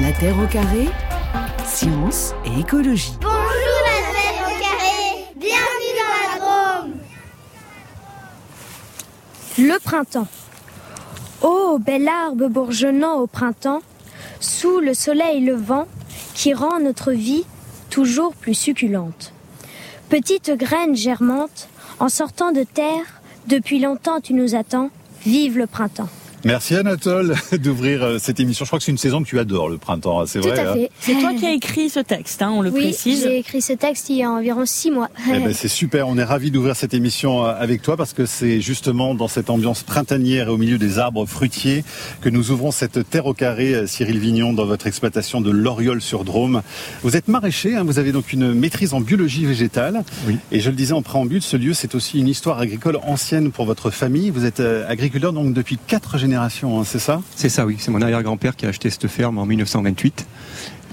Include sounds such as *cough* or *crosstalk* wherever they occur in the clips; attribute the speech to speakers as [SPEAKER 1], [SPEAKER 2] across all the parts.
[SPEAKER 1] La Terre au carré, science et écologie.
[SPEAKER 2] Bonjour la Terre au carré, bienvenue dans la Drôme.
[SPEAKER 3] Le printemps. Ô bel arbre bourgeonnant au printemps, sous le soleil levant, qui rend notre vie toujours plus succulente. Petite graine germante, en sortant de terre, depuis longtemps tu nous attends, vive le printemps.
[SPEAKER 4] Merci Anatole *laughs* d'ouvrir euh, cette émission. Je crois que c'est une saison que tu adores, le printemps, hein, c'est
[SPEAKER 3] Tout
[SPEAKER 4] vrai.
[SPEAKER 3] à
[SPEAKER 4] hein
[SPEAKER 3] fait.
[SPEAKER 5] C'est toi qui as écrit ce texte, hein, on le
[SPEAKER 3] Oui,
[SPEAKER 5] précise.
[SPEAKER 3] j'ai écrit ce texte il y a environ six mois.
[SPEAKER 4] Eh ben, c'est super, on est ravis d'ouvrir cette émission euh, avec toi parce que c'est justement dans cette ambiance printanière et au milieu des arbres fruitiers que nous ouvrons cette terre au carré, euh, Cyril Vignon, dans votre exploitation de l'Oriole sur Drôme. Vous êtes maraîcher, hein, vous avez donc une maîtrise en biologie végétale.
[SPEAKER 6] Oui.
[SPEAKER 4] Et je le disais en préambule, ce lieu, c'est aussi une histoire agricole ancienne pour votre famille. Vous êtes agriculteur donc depuis quatre générations, hein, c'est ça?
[SPEAKER 6] C'est ça, oui. C'est mon arrière-grand-père qui a acheté cette ferme en 1928.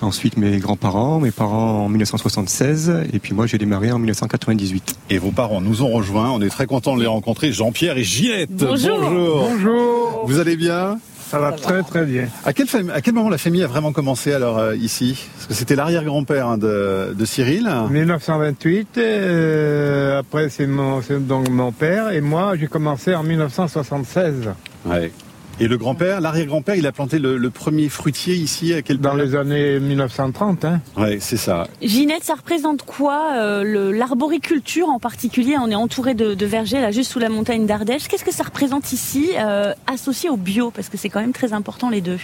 [SPEAKER 6] Ensuite, mes grands-parents, mes parents en 1976, et puis moi, j'ai démarré en 1998.
[SPEAKER 4] Et vos parents nous ont rejoints. On est très contents de les rencontrer. Jean-Pierre et Ginette.
[SPEAKER 5] Bonjour.
[SPEAKER 4] Bonjour.
[SPEAKER 7] Bonjour,
[SPEAKER 4] Vous allez bien?
[SPEAKER 7] Ça va très très bien.
[SPEAKER 4] à quel, fam- à quel moment la famille a vraiment commencé alors euh, ici? Parce que c'était l'arrière-grand-père hein, de, de Cyril.
[SPEAKER 7] 1928, euh, après c'est mon, donc mon père et moi j'ai commencé en 1976,
[SPEAKER 4] Ouais. Et le grand-père, l'arrière-grand-père, il a planté le, le premier fruitier ici à quel
[SPEAKER 7] dans les années 1930. Hein.
[SPEAKER 4] Ouais, c'est ça.
[SPEAKER 5] Ginette, ça représente quoi euh, L'arboriculture en particulier, on est entouré de, de vergers là juste sous la montagne d'Ardèche. Qu'est-ce que ça représente ici, euh, associé au bio? Parce que c'est quand même très important les deux.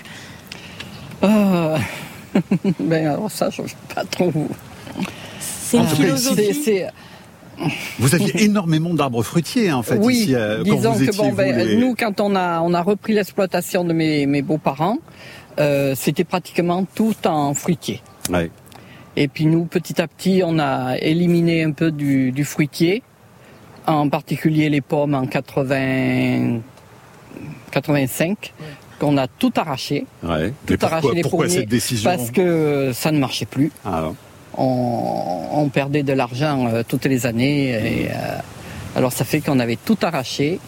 [SPEAKER 8] Euh, *laughs* ben alors ça, je ne sais pas trop.
[SPEAKER 5] C'est une philosophie.
[SPEAKER 4] Vous aviez *laughs* énormément d'arbres fruitiers hein, en fait
[SPEAKER 8] oui,
[SPEAKER 4] ici euh, quand
[SPEAKER 8] disons
[SPEAKER 4] vous
[SPEAKER 8] que
[SPEAKER 4] étiez
[SPEAKER 8] bon,
[SPEAKER 4] vous,
[SPEAKER 8] ben,
[SPEAKER 4] les-
[SPEAKER 8] nous, quand on a, on a repris l'exploitation de mes, mes beaux-parents, euh, c'était pratiquement tout en fruitier.
[SPEAKER 4] Ouais.
[SPEAKER 8] Et puis nous, petit à petit, on a éliminé un peu du, du fruitier, en particulier les pommes en 80, 85, qu'on a tout arraché,
[SPEAKER 4] Ouais.
[SPEAKER 8] tout
[SPEAKER 4] Mais pourquoi,
[SPEAKER 8] arraché les
[SPEAKER 4] pourquoi cette décision
[SPEAKER 8] parce que ça ne marchait plus.
[SPEAKER 4] Ah,
[SPEAKER 8] on, on perdait de l'argent euh, toutes les années. Et, euh, alors ça fait qu'on avait tout arraché.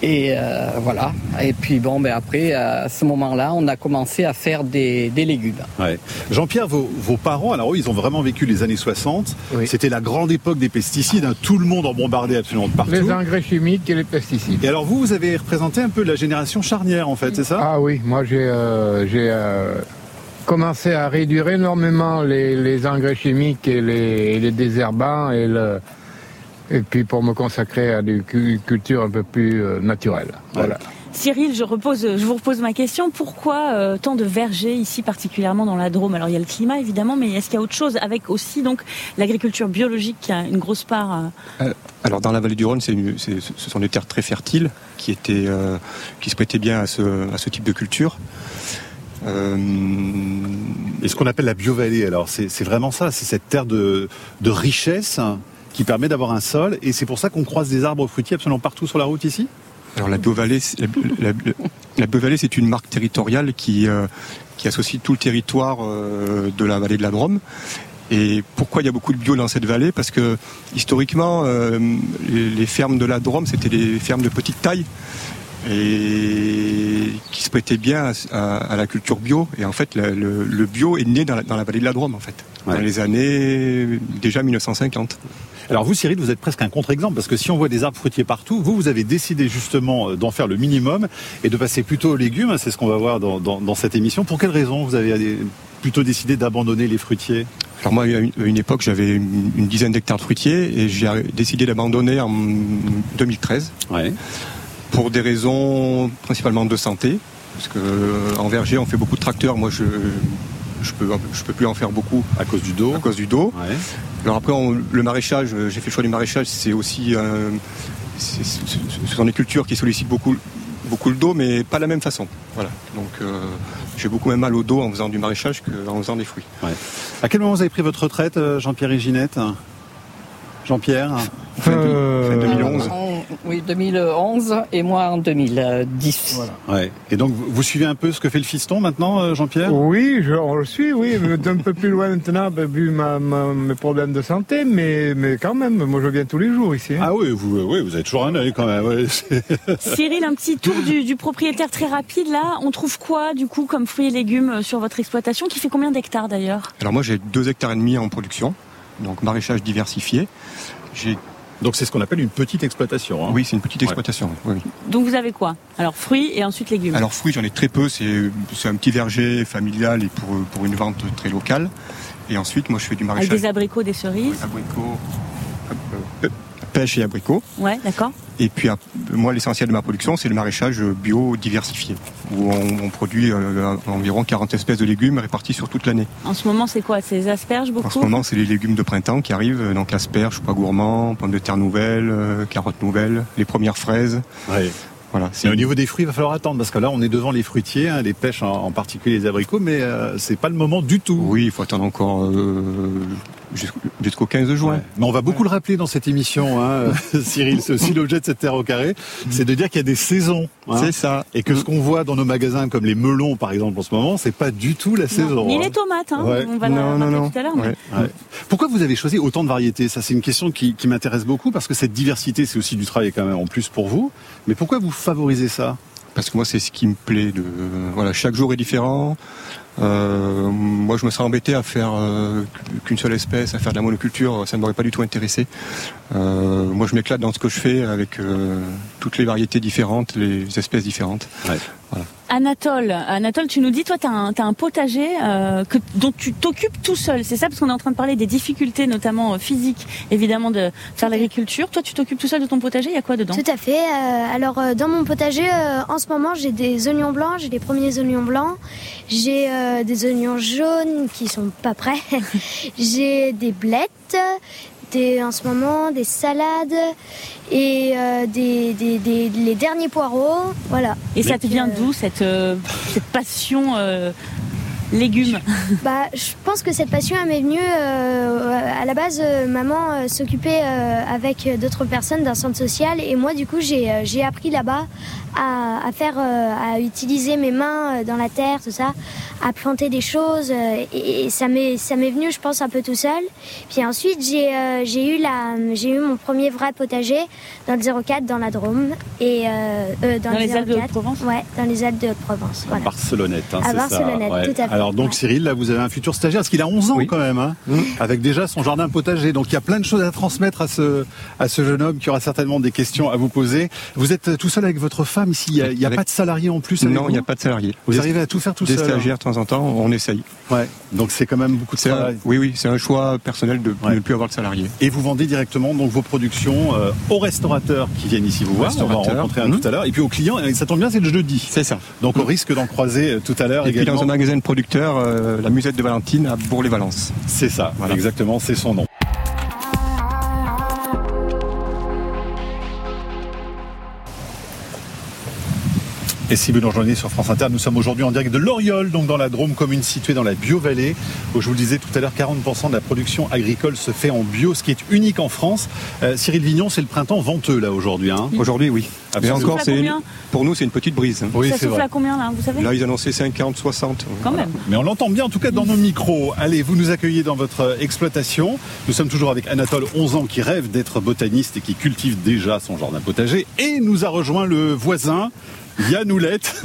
[SPEAKER 8] Et euh, voilà. Et puis bon, ben après, à ce moment-là, on a commencé à faire des, des légumes.
[SPEAKER 4] Ouais. Jean-Pierre, vos, vos parents, alors eux, ils ont vraiment vécu les années 60.
[SPEAKER 7] Oui.
[SPEAKER 4] C'était la grande époque des pesticides. hein. Tout le monde en bombardait absolument de partout.
[SPEAKER 7] Les engrais chimiques et les pesticides.
[SPEAKER 4] Et alors vous, vous avez représenté un peu la génération charnière en fait, c'est ça?
[SPEAKER 7] Ah oui, moi j'ai euh, j'ai euh, commencé à réduire énormément les, les engrais chimiques et les, et les désherbants et le et puis pour me consacrer à des cu- cultures un peu plus euh, naturelles. Voilà.
[SPEAKER 5] Cyril, je, repose, je vous repose ma question. Pourquoi euh, tant de vergers ici, particulièrement dans la Drôme? Alors il y a le climat évidemment, mais est-ce qu'il y a autre chose avec aussi donc l'agriculture biologique qui a une grosse part euh,
[SPEAKER 6] Alors, dans la vallée du Rhône, c'est une- c'est- ce sont des terres très fertiles qui, étaient, euh, qui se prêtaient bien à ce, à ce type de culture. Euh,
[SPEAKER 4] Et ce qu'on appelle la biovallée, alors c'est vraiment ça, c'est cette terre de, de richesse hein, qui permet d'avoir un sol. Et c'est pour ça qu'on croise des arbres fruitiers absolument partout sur la route ici?
[SPEAKER 6] Alors la Biovallée, c'est- la, la- la Biovallée, c'est une marque territoriale qui, euh, qui associe tout le territoire euh, de la vallée de la Drôme. Et pourquoi il y a beaucoup de bio dans cette vallée? Parce que historiquement, euh, les, les fermes de la Drôme, c'était des fermes de petite taille et qui se prêtaient bien à, à- à la culture bio. Et en fait, le, le- le bio est né dans la, dans la vallée de la Drôme, en fait,
[SPEAKER 4] Ouais.
[SPEAKER 6] dans les années déjà 1950.
[SPEAKER 4] Alors vous, Cyril, vous êtes presque un contre-exemple parce que si on voit des arbres fruitiers partout, vous, vous avez décidé justement euh, d'en faire le minimum et de passer plutôt aux légumes. C'est ce qu'on va voir dans, dans- dans cette émission. Pour quelles raisons vous avez euh, plutôt décidé d'abandonner les fruitiers?
[SPEAKER 6] Alors moi, à une, époque, j'avais une, une dizaine d'hectares de fruitiers et j'ai décidé d'abandonner en 2013
[SPEAKER 4] Ouais.
[SPEAKER 6] Pour des raisons principalement de santé. Parce que euh, en verger, on fait beaucoup de tracteurs. Moi, je je peux je peux plus en faire beaucoup
[SPEAKER 4] À cause du dos
[SPEAKER 6] à cause du dos.
[SPEAKER 4] Ouais.
[SPEAKER 6] Alors après, on- le maraîchage, euh, j'ai fait le choix du maraîchage. C'est aussi euh, ce sont des cultures qui sollicitent beaucoup beaucoup le dos, mais pas de la même façon. Voilà. Donc euh, j'ai beaucoup même mal au dos en faisant du maraîchage qu'en faisant des fruits.
[SPEAKER 4] À quel moment vous avez pris votre retraite, Jean-Pierre et Ginette Jean-Pierre
[SPEAKER 6] Fin, de-
[SPEAKER 7] Euh,
[SPEAKER 6] fin 2011.
[SPEAKER 8] On- Oui, 2011 et moi en 2010.
[SPEAKER 4] Ouais. Et donc, vous suivez un peu ce que fait le fiston maintenant, euh, Jean-Pierre?
[SPEAKER 7] Oui, je, on le suit, oui, d'un peu plus loin maintenant, ben, vu ma, ma- mes problèmes de santé, mais, mais quand même, moi je viens tous les jours ici. hein.
[SPEAKER 4] Ah oui, vous, oui, vous avez toujours un œil quand même. ouais. *laughs*
[SPEAKER 5] Cyril, un petit tour du, du propriétaire très rapide. Là, on trouve quoi du coup comme fruits et légumes euh, sur votre exploitation qui fait combien d'hectares d'ailleurs?
[SPEAKER 6] Alors moi j'ai deux hectares et demi en production, donc maraîchage diversifié. J'ai,
[SPEAKER 4] Donc c'est ce qu'on appelle une petite exploitation. hein.
[SPEAKER 6] oui, c'est une petite
[SPEAKER 4] Ouais.
[SPEAKER 6] exploitation. oui, oui.
[SPEAKER 5] Donc vous avez quoi? Alors fruits et ensuite légumes.
[SPEAKER 6] Alors fruits, j'en ai très peu. C'est un petit verger familial et pour pour une vente très locale. Et ensuite, moi, je fais du
[SPEAKER 5] Avec
[SPEAKER 6] maraîchage.
[SPEAKER 5] des abricots, des cerises.
[SPEAKER 6] abricots, pêche et abricots.
[SPEAKER 5] Ouais, d'accord.
[SPEAKER 6] Et puis moi, l'essentiel de ma production, c'est le maraîchage bio diversifié, où on, on produit euh, environ 40 espèces de légumes répartis sur toute l'année.
[SPEAKER 5] En ce moment, c'est quoi? C'est les asperges beaucoup?
[SPEAKER 6] En ce moment, c'est les légumes de printemps qui arrivent, donc asperges, pas gourmands, pommes de terre nouvelles, euh, carottes nouvelles, les premières fraises.
[SPEAKER 4] Ouais.
[SPEAKER 6] Voilà.
[SPEAKER 4] Mais au niveau des fruits, il va falloir attendre parce que là, on est devant les fruitiers, hein, les pêches en, en particulier les abricots, mais euh, c'est pas le moment du tout.
[SPEAKER 6] Oui, il faut attendre encore euh, jusqu'au jusqu'au 15 juin.
[SPEAKER 4] Ouais. Mais on va beaucoup le rappeler dans cette émission, hein, *laughs* Cyril. C'est aussi l'objet de cette terre au carré, c'est de dire qu'il y a des saisons. hein,
[SPEAKER 6] C'est ça.
[SPEAKER 4] Et que ce qu'on voit dans nos magasins, comme les melons par exemple en ce moment, c'est pas du tout la
[SPEAKER 5] Non,
[SPEAKER 4] saison.
[SPEAKER 5] Ni
[SPEAKER 4] hein.
[SPEAKER 5] les tomates, hein.
[SPEAKER 4] Ouais.
[SPEAKER 5] on va
[SPEAKER 6] Non, non,
[SPEAKER 5] tout à l'heure. mais-
[SPEAKER 6] Ouais.
[SPEAKER 4] Ouais. Pourquoi vous avez choisi autant de variétés? Ça, c'est une question qui, qui m'intéresse beaucoup parce que cette diversité, c'est aussi du travail quand même en plus pour vous. Mais pourquoi vous favorisez ça?
[SPEAKER 6] Parce que moi, c'est ce qui me plaît. De, voilà, chaque jour est différent. Euh, moi, je me serais embêté à faire euh, qu'une seule espèce, à faire de la monoculture. Ça ne m'aurait pas du tout intéressé. Euh, moi, je m'éclate dans ce que je fais avec euh, toutes les variétés différentes, les espèces différentes.
[SPEAKER 5] Anatole, Anatole, tu nous dis, toi, tu as, un t'as un potager euh, que, dont tu t'occupes tout seul. C'est ça, parce qu'on est en train de parler des difficultés, notamment euh, physiques, évidemment, de faire l'agriculture. Toi, tu t'occupes tout seul de ton potager. Il y a quoi dedans?
[SPEAKER 3] Tout à fait. Euh, alors euh, dans mon potager, euh, en ce moment, j'ai des oignons blancs, j'ai les premiers oignons blancs, j'ai euh, des oignons jaunes qui sont pas prêts, *laughs* j'ai des blettes, des, en ce moment des salades et euh, des, des, des- les derniers poireaux. Voilà.
[SPEAKER 5] Et ça te vient
[SPEAKER 3] euh,
[SPEAKER 5] d'où cette, euh, cette passion légumes *laughs*
[SPEAKER 3] Bah, je pense que cette passion m'est venue euh, à la base. euh, maman euh, s'occupait euh, avec d'autres personnes d'un centre social et moi du coup j'ai euh, j'ai appris là-bas à, à faire euh, à utiliser mes mains euh, dans la terre tout ça, à planter des choses euh, et, et ça m'est ça m'est venu je pense un peu tout seul. Puis ensuite j'ai euh, j'ai eu la j'ai eu mon premier vrai potager dans le 04 dans la Drôme et euh, euh, dans,
[SPEAKER 5] Dans
[SPEAKER 3] le
[SPEAKER 5] les Alpes de
[SPEAKER 3] 04.
[SPEAKER 5] Haute-Provence?
[SPEAKER 3] Ouais, dans les Alpes de Haute-Provence. Voilà.
[SPEAKER 4] Barcelonnette, hein,
[SPEAKER 3] À
[SPEAKER 4] c'est ça.
[SPEAKER 3] Barcelonnette, tout à fait.
[SPEAKER 4] Alors donc. Cyril, là vous avez un futur stagiaire, parce qu'il a 11 ans
[SPEAKER 6] Oui.
[SPEAKER 4] quand même, hein, avec déjà son jardin potager. Donc il y a plein de choses à transmettre à ce, à ce jeune homme qui aura certainement des questions à vous poser. Vous êtes tout seul avec votre femme ici, il n'y a, il y a
[SPEAKER 6] Avec-
[SPEAKER 4] pas de salarié en plus avec
[SPEAKER 6] Non, il n'y a pas de salariés.
[SPEAKER 4] Vous
[SPEAKER 6] Des-
[SPEAKER 4] arrivez à tout faire tout
[SPEAKER 6] des
[SPEAKER 4] seul hein
[SPEAKER 6] stagiaires de temps en temps, on essaye.
[SPEAKER 4] Ouais. Donc c'est quand même beaucoup de
[SPEAKER 6] un-
[SPEAKER 4] travail.
[SPEAKER 6] oui, oui, c'est un choix personnel de
[SPEAKER 4] Ouais.
[SPEAKER 6] ne plus avoir de salariés.
[SPEAKER 4] Et vous vendez directement donc vos productions euh, aux restaurateurs qui viennent ici vous voir. On va en rencontrer un tout à l'heure. Et puis aux clients, et ça tombe bien, c'est le jeudi.
[SPEAKER 6] C'est ça.
[SPEAKER 4] Donc on risque d'en croiser euh, tout à l'heure
[SPEAKER 6] Et puis
[SPEAKER 4] également.
[SPEAKER 6] dans un magasin de euh, la musette de Valentine à Bourg-les-Valences.
[SPEAKER 4] C'est ça,
[SPEAKER 6] Voilà.
[SPEAKER 4] exactement, c'est son nom. Et si vous nous rejoignez sur France Inter, nous sommes aujourd'hui en direct de l'Oriole, donc dans la Drôme, commune située dans la Bio-Vallée, où je vous le disais tout à l'heure, 40% de la production agricole se fait en bio, ce qui est unique en France. Euh, Cyril Vignon, c'est le printemps venteux là aujourd'hui. Hein?
[SPEAKER 6] Aujourd'hui, oui. Mais encore, c'est pour nous, c'est une petite brise. hein.
[SPEAKER 4] oui,
[SPEAKER 5] Ça souffle
[SPEAKER 4] vrai.
[SPEAKER 5] à combien là Vous savez
[SPEAKER 6] Là, ils annonçaient 50, 60.
[SPEAKER 5] Quand même.
[SPEAKER 4] Mais on l'entend bien en tout cas dans nos micros. Allez, vous nous accueillez dans votre exploitation. Nous sommes toujours avec Anatole, 11 ans, qui rêve d'être botaniste et qui cultive déjà son jardin potager. Et nous a rejoint le voisin, Yann Oulette,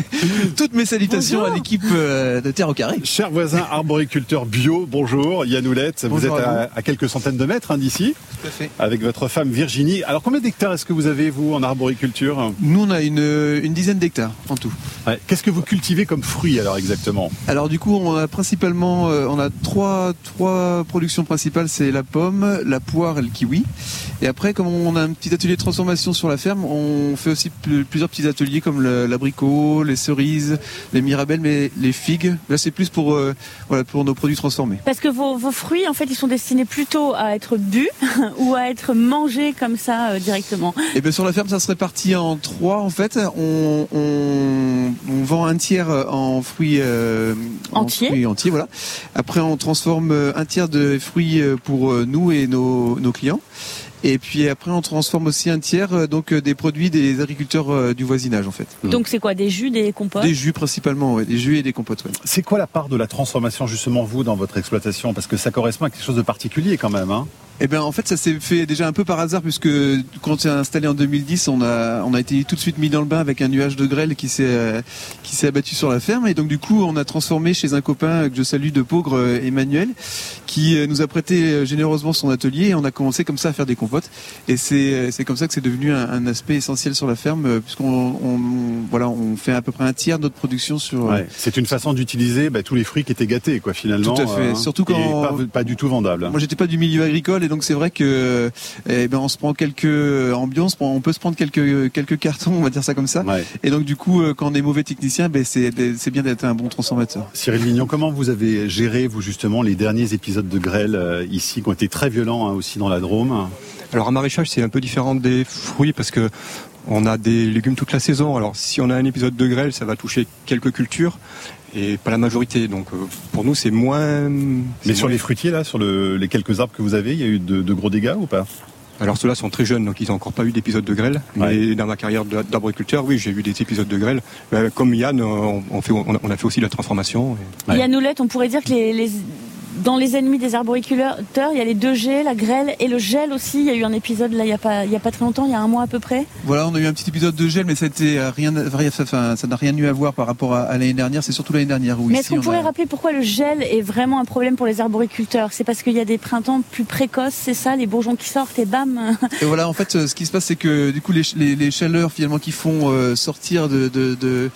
[SPEAKER 4] *laughs*
[SPEAKER 9] Toutes mes salutations
[SPEAKER 5] Bonjour.
[SPEAKER 9] à l'équipe euh, de Terre au Carré.
[SPEAKER 4] cher voisin arboriculteur bio. Bonjour Yann Oulette, vous
[SPEAKER 9] Bonjour
[SPEAKER 4] êtes
[SPEAKER 9] à
[SPEAKER 4] à, à quelques centaines de mètres hein, d'ici,
[SPEAKER 9] Tout à fait.
[SPEAKER 4] avec votre femme Virginie. Alors combien d'hectares est-ce que vous avez, vous, en arboriculture?
[SPEAKER 9] Nous, on a une, une dizaine d'hectares en tout.
[SPEAKER 4] Ouais. Qu'est-ce que vous cultivez comme fruits alors exactement?
[SPEAKER 9] Alors du coup, on a principalement, euh, on a trois, trois productions principales, c'est la pomme, la poire et le kiwi. Et après, comme on a un petit atelier de transformation sur la ferme, on fait aussi pl- plusieurs petits ateliers comme le- l'abricot, les cerises, les mirabelles, mais les figues. Là, c'est plus pour, euh, voilà, pour nos produits transformés.
[SPEAKER 5] Parce que vos, vos fruits, en fait, ils sont destinés plutôt à être bu *laughs* ou à être mangés comme ça euh, directement.
[SPEAKER 9] Et bien sur la ferme, ça se répartit en trois en fait. On, on, on vend un tiers en fruits euh, en
[SPEAKER 5] Entiers.
[SPEAKER 9] fruits entiers, voilà. Après, on transforme un tiers de fruits pour nous et nos, nos clients. Et puis après, on transforme aussi un tiers euh, donc des produits des agriculteurs du voisinage en fait.
[SPEAKER 5] Donc c'est quoi Des jus, des compotes
[SPEAKER 9] Des jus principalement, ouais, des jus et des compotes. Ouais.
[SPEAKER 4] C'est quoi la part de la transformation justement vous dans votre exploitation? Parce que ça correspond à quelque chose de particulier quand même. Hein
[SPEAKER 9] eh bien, en fait, ça s'est fait déjà un peu par hasard puisque quand on s'est installé en 2010, on a on a été tout de suite mis dans le bain avec un nuage de grêle qui s'est euh, qui s'est abattu sur la ferme et donc du coup, on a transformé chez un copain que je salue de Pogre, euh, Emmanuel, qui euh, nous a prêté généreusement son atelier et on a commencé comme ça à faire des compotes et c'est c'est comme ça que c'est devenu un, aspect essentiel sur la ferme puisqu'on on, voilà on fait à peu près un tiers de notre production sur.
[SPEAKER 4] Ouais, c'est une façon d'utiliser bah, tous les fruits qui étaient gâtés quoi finalement.
[SPEAKER 9] Tout à fait. Surtout quand
[SPEAKER 4] pas, pas, du tout vendable.
[SPEAKER 9] Moi, j'étais pas du milieu agricole donc c'est vrai que eh ben on se prend quelques ambiances, on peut se prendre quelques quelques cartons, on va dire ça comme ça. Et donc du coup, euh, quand on est mauvais technicien, ben c'est c'est bien d'être un bon transformateur.
[SPEAKER 4] Cyril Mignon, comment vous avez géré vous justement les derniers épisodes de grêle euh, ici qui ont été très violents hein, aussi dans la Drôme?
[SPEAKER 6] Alors un maraîchage, c'est un peu différent des fruits parce que on a des légumes toute la saison. Alors si on a un épisode de grêle, ça va toucher quelques cultures et pas la majorité. Donc euh, pour nous, c'est moins.
[SPEAKER 4] Mais sur les fruitiers, là, sur les quelques arbres que vous avez, il y a eu de, gros dégâts ou pas?
[SPEAKER 6] Alors ceux-là sont très jeunes, donc ils n'ont encore pas eu d'épisode de grêle. Mais dans ma carrière d'arboriculteur, oui, j'ai eu des épisodes de grêle. comme Yann, on, fait, on, a fait aussi la transformation.
[SPEAKER 5] Yann Oulette, on pourrait dire que les dans les ennemis des arboriculteurs, il y a les deux G, la grêle et le gel aussi. Il y a eu un épisode là, il n'y a pas, il y a pas très longtemps, il y a un mois à peu près.
[SPEAKER 9] Voilà, on a eu un petit épisode de gel, mais ça rien, ça n'a rien eu à voir par rapport à, l'année dernière. C'est surtout l'année dernière.
[SPEAKER 5] mais est-ce qu'on pourrait rappeler pourquoi le gel est vraiment un problème pour les arboriculteurs? C'est parce qu'il y a des printemps plus précoces, c'est ça, les bourgeons qui sortent et bam. *laughs*
[SPEAKER 9] Et voilà, en fait, ce qui se passe, c'est que du coup, les, chaleurs finalement qui font euh, sortir de, de de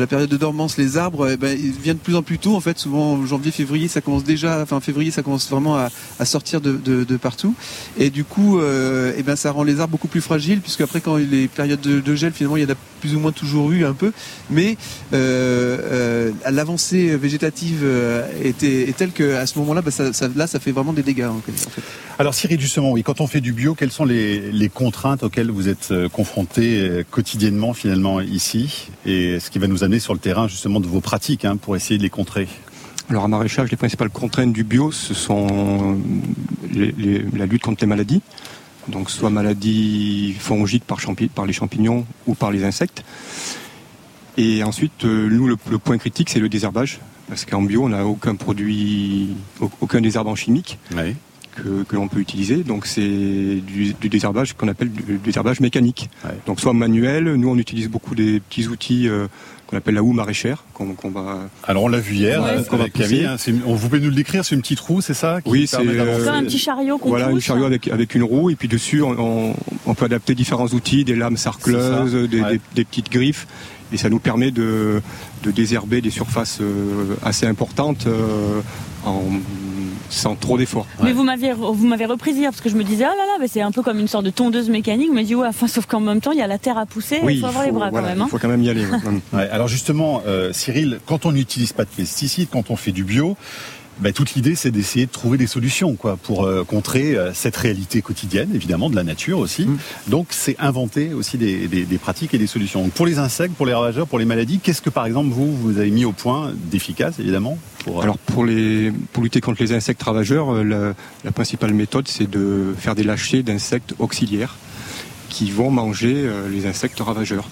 [SPEAKER 9] la période de dormance, les arbres, eh ben, viennent de plus en plus tôt. En fait, souvent janvier, février, ça commence déjà, enfin février, ça commence vraiment à, sortir de, partout. Et du coup, euh, eh ben, ça rend les arbres beaucoup plus fragiles, puisque après, quand les périodes de, gel, finalement, il y en a plus ou moins toujours eu un peu. Mais euh, euh, l'avancée végétative était, est telle qu'à ce moment-là, bah, ça, là, ça fait vraiment des dégâts. En.
[SPEAKER 4] Alors Cyril, justement, oui, quand on fait du bio, quelles sont les, les contraintes auxquelles vous êtes confrontés quotidiennement finalement ici? Et ce qui va nous sur le terrain justement de vos pratiques hein, pour essayer de les contrer
[SPEAKER 6] alors en maraîchage, les principales contraintes du bio, ce sont la lutte contre les maladies, donc soit maladies fongiques par, par, les champignons ou par les insectes. Et ensuite, euh, nous, le, point critique, c'est le désherbage, parce qu'en bio, on n'a aucun produit, aucun désherbant chimique. que, l'on peut utiliser. Donc c'est du, désherbage qu'on appelle du désherbage mécanique. Donc soit manuel, nous on utilise beaucoup des petits outils euh, qu'on appelle la houe maraîchère. Qu'on, va...
[SPEAKER 4] Alors on l'a vu hier avec Camille. Hein, on, vous pouvez nous le décrire C'est une petite roue, c'est ça
[SPEAKER 6] Oui, c'est euh,
[SPEAKER 5] un petit chariot qu'on
[SPEAKER 6] Voilà, un chariot avec, avec une roue et puis dessus on, on, peut adapter différents outils, des lames sarcleuses, des, des, petites griffes et ça nous permet de, de désherber des surfaces euh, assez importantes euh, en sans trop d'efforts.
[SPEAKER 5] Mais vous m'avez vous m'avez repris hier parce que je me disais ah là là mais c'est un peu comme une sorte de tondeuse mécanique. me dit ouais enfin sauf qu'en même temps il y a la terre à pousser. il faut avoir les bras quand même. Il
[SPEAKER 6] hein. faut quand même y aller. *laughs*
[SPEAKER 4] alors justement euh, Cyril, quand on n'utilise pas de pesticides, quand on fait du bio, ben, toute l'idée, c'est d'essayer de trouver des solutions quoi, pour euh, contrer euh, cette réalité quotidienne, évidemment, de la nature aussi. Mm. Donc, c'est inventer aussi des, des, des, pratiques et des solutions. Donc, pour les insectes, pour les ravageurs, pour les maladies, qu'est-ce que, par exemple, vous, vous avez mis au point d'efficace, évidemment
[SPEAKER 6] pour, euh, Alors, pour, les, pour lutter contre les insectes ravageurs, la, la principale méthode, c'est de faire des lâchers d'insectes auxiliaires qui vont manger les insectes ravageurs.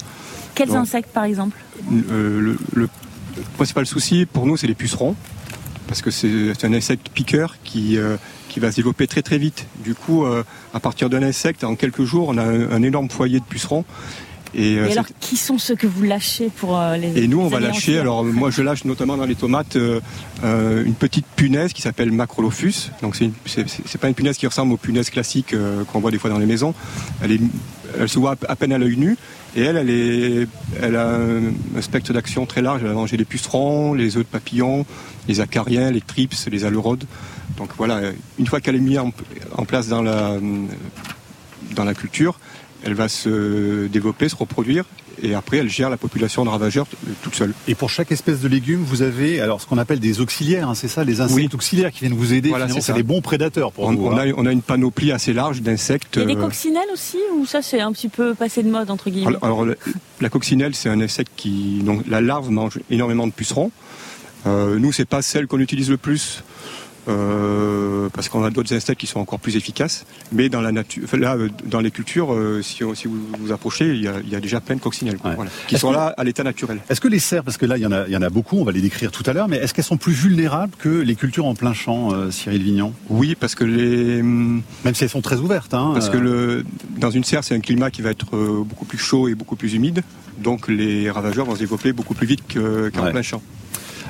[SPEAKER 5] Quels insectes, par exemple?
[SPEAKER 6] le, le principal souci pour nous, c'est les pucerons parce que c'est un insecte piqueur qui, euh, qui va se développer très très vite. Du coup, euh, à partir d'un insecte, en quelques jours, on a un, énorme foyer de pucerons.
[SPEAKER 5] Et, euh, alors, qui sont ceux que vous lâchez pour les
[SPEAKER 6] Et nous, on va lâcher. Alors, moi, je lâche notamment dans les tomates une petite punaise qui s'appelle Macrolophus. Donc, c'est pas une punaise qui ressemble aux punaises classiques qu'on voit des fois dans les maisons. Elle est elle se voit à peine à l'œil nu. Et elle, elle, a un, spectre d'action très large. Elle a mangé les pucerons, les œufs de papillons, les acariens, les trips, les alurodes. Donc voilà, une fois qu'elle est mise en, place dans la, dans la culture, elle va se développer, se reproduire, et après elle gère la population de ravageurs toute seule.
[SPEAKER 4] Et pour chaque espèce de légumes, vous avez alors ce qu'on appelle des auxiliaires, hein, c'est ça, les insectes auxiliaires qui viennent vous aider. Voilà, c'est des bons prédateurs pour
[SPEAKER 6] on,
[SPEAKER 4] On,
[SPEAKER 6] a, on, a, une panoplie assez large d'insectes.
[SPEAKER 5] Il y a des euh, coccinelles aussi, ou ça c'est un petit peu passé de mode entre guillemets
[SPEAKER 6] Alors, la, coccinelle, c'est un insecte qui, donc la larve mange énormément de pucerons. Euh, nous, c'est pas celle qu'on utilise le plus euh, parce qu'on a d'autres insectes qui sont encore plus efficaces. Mais dans la nature, là, euh, dans les cultures, euh, si, si, vous vous approchez, il y a, il y a déjà plein de coccinelles ouais. voilà, qui sont que, là à l'état naturel.
[SPEAKER 4] Est-ce que les cerfs, parce que là il y en a, il y en a beaucoup, on va les décrire tout à l'heure, mais est-ce qu'elles sont plus vulnérables que les cultures en plein champ, euh, Cyril Vignon?
[SPEAKER 6] Oui, parce que les
[SPEAKER 4] même si elles sont très ouvertes. Hein,
[SPEAKER 6] parce que le, dans une serre, c'est un climat qui va être beaucoup plus chaud et beaucoup plus humide, donc les ravageurs vont se développer beaucoup plus vite qu'en ouais. plein champ.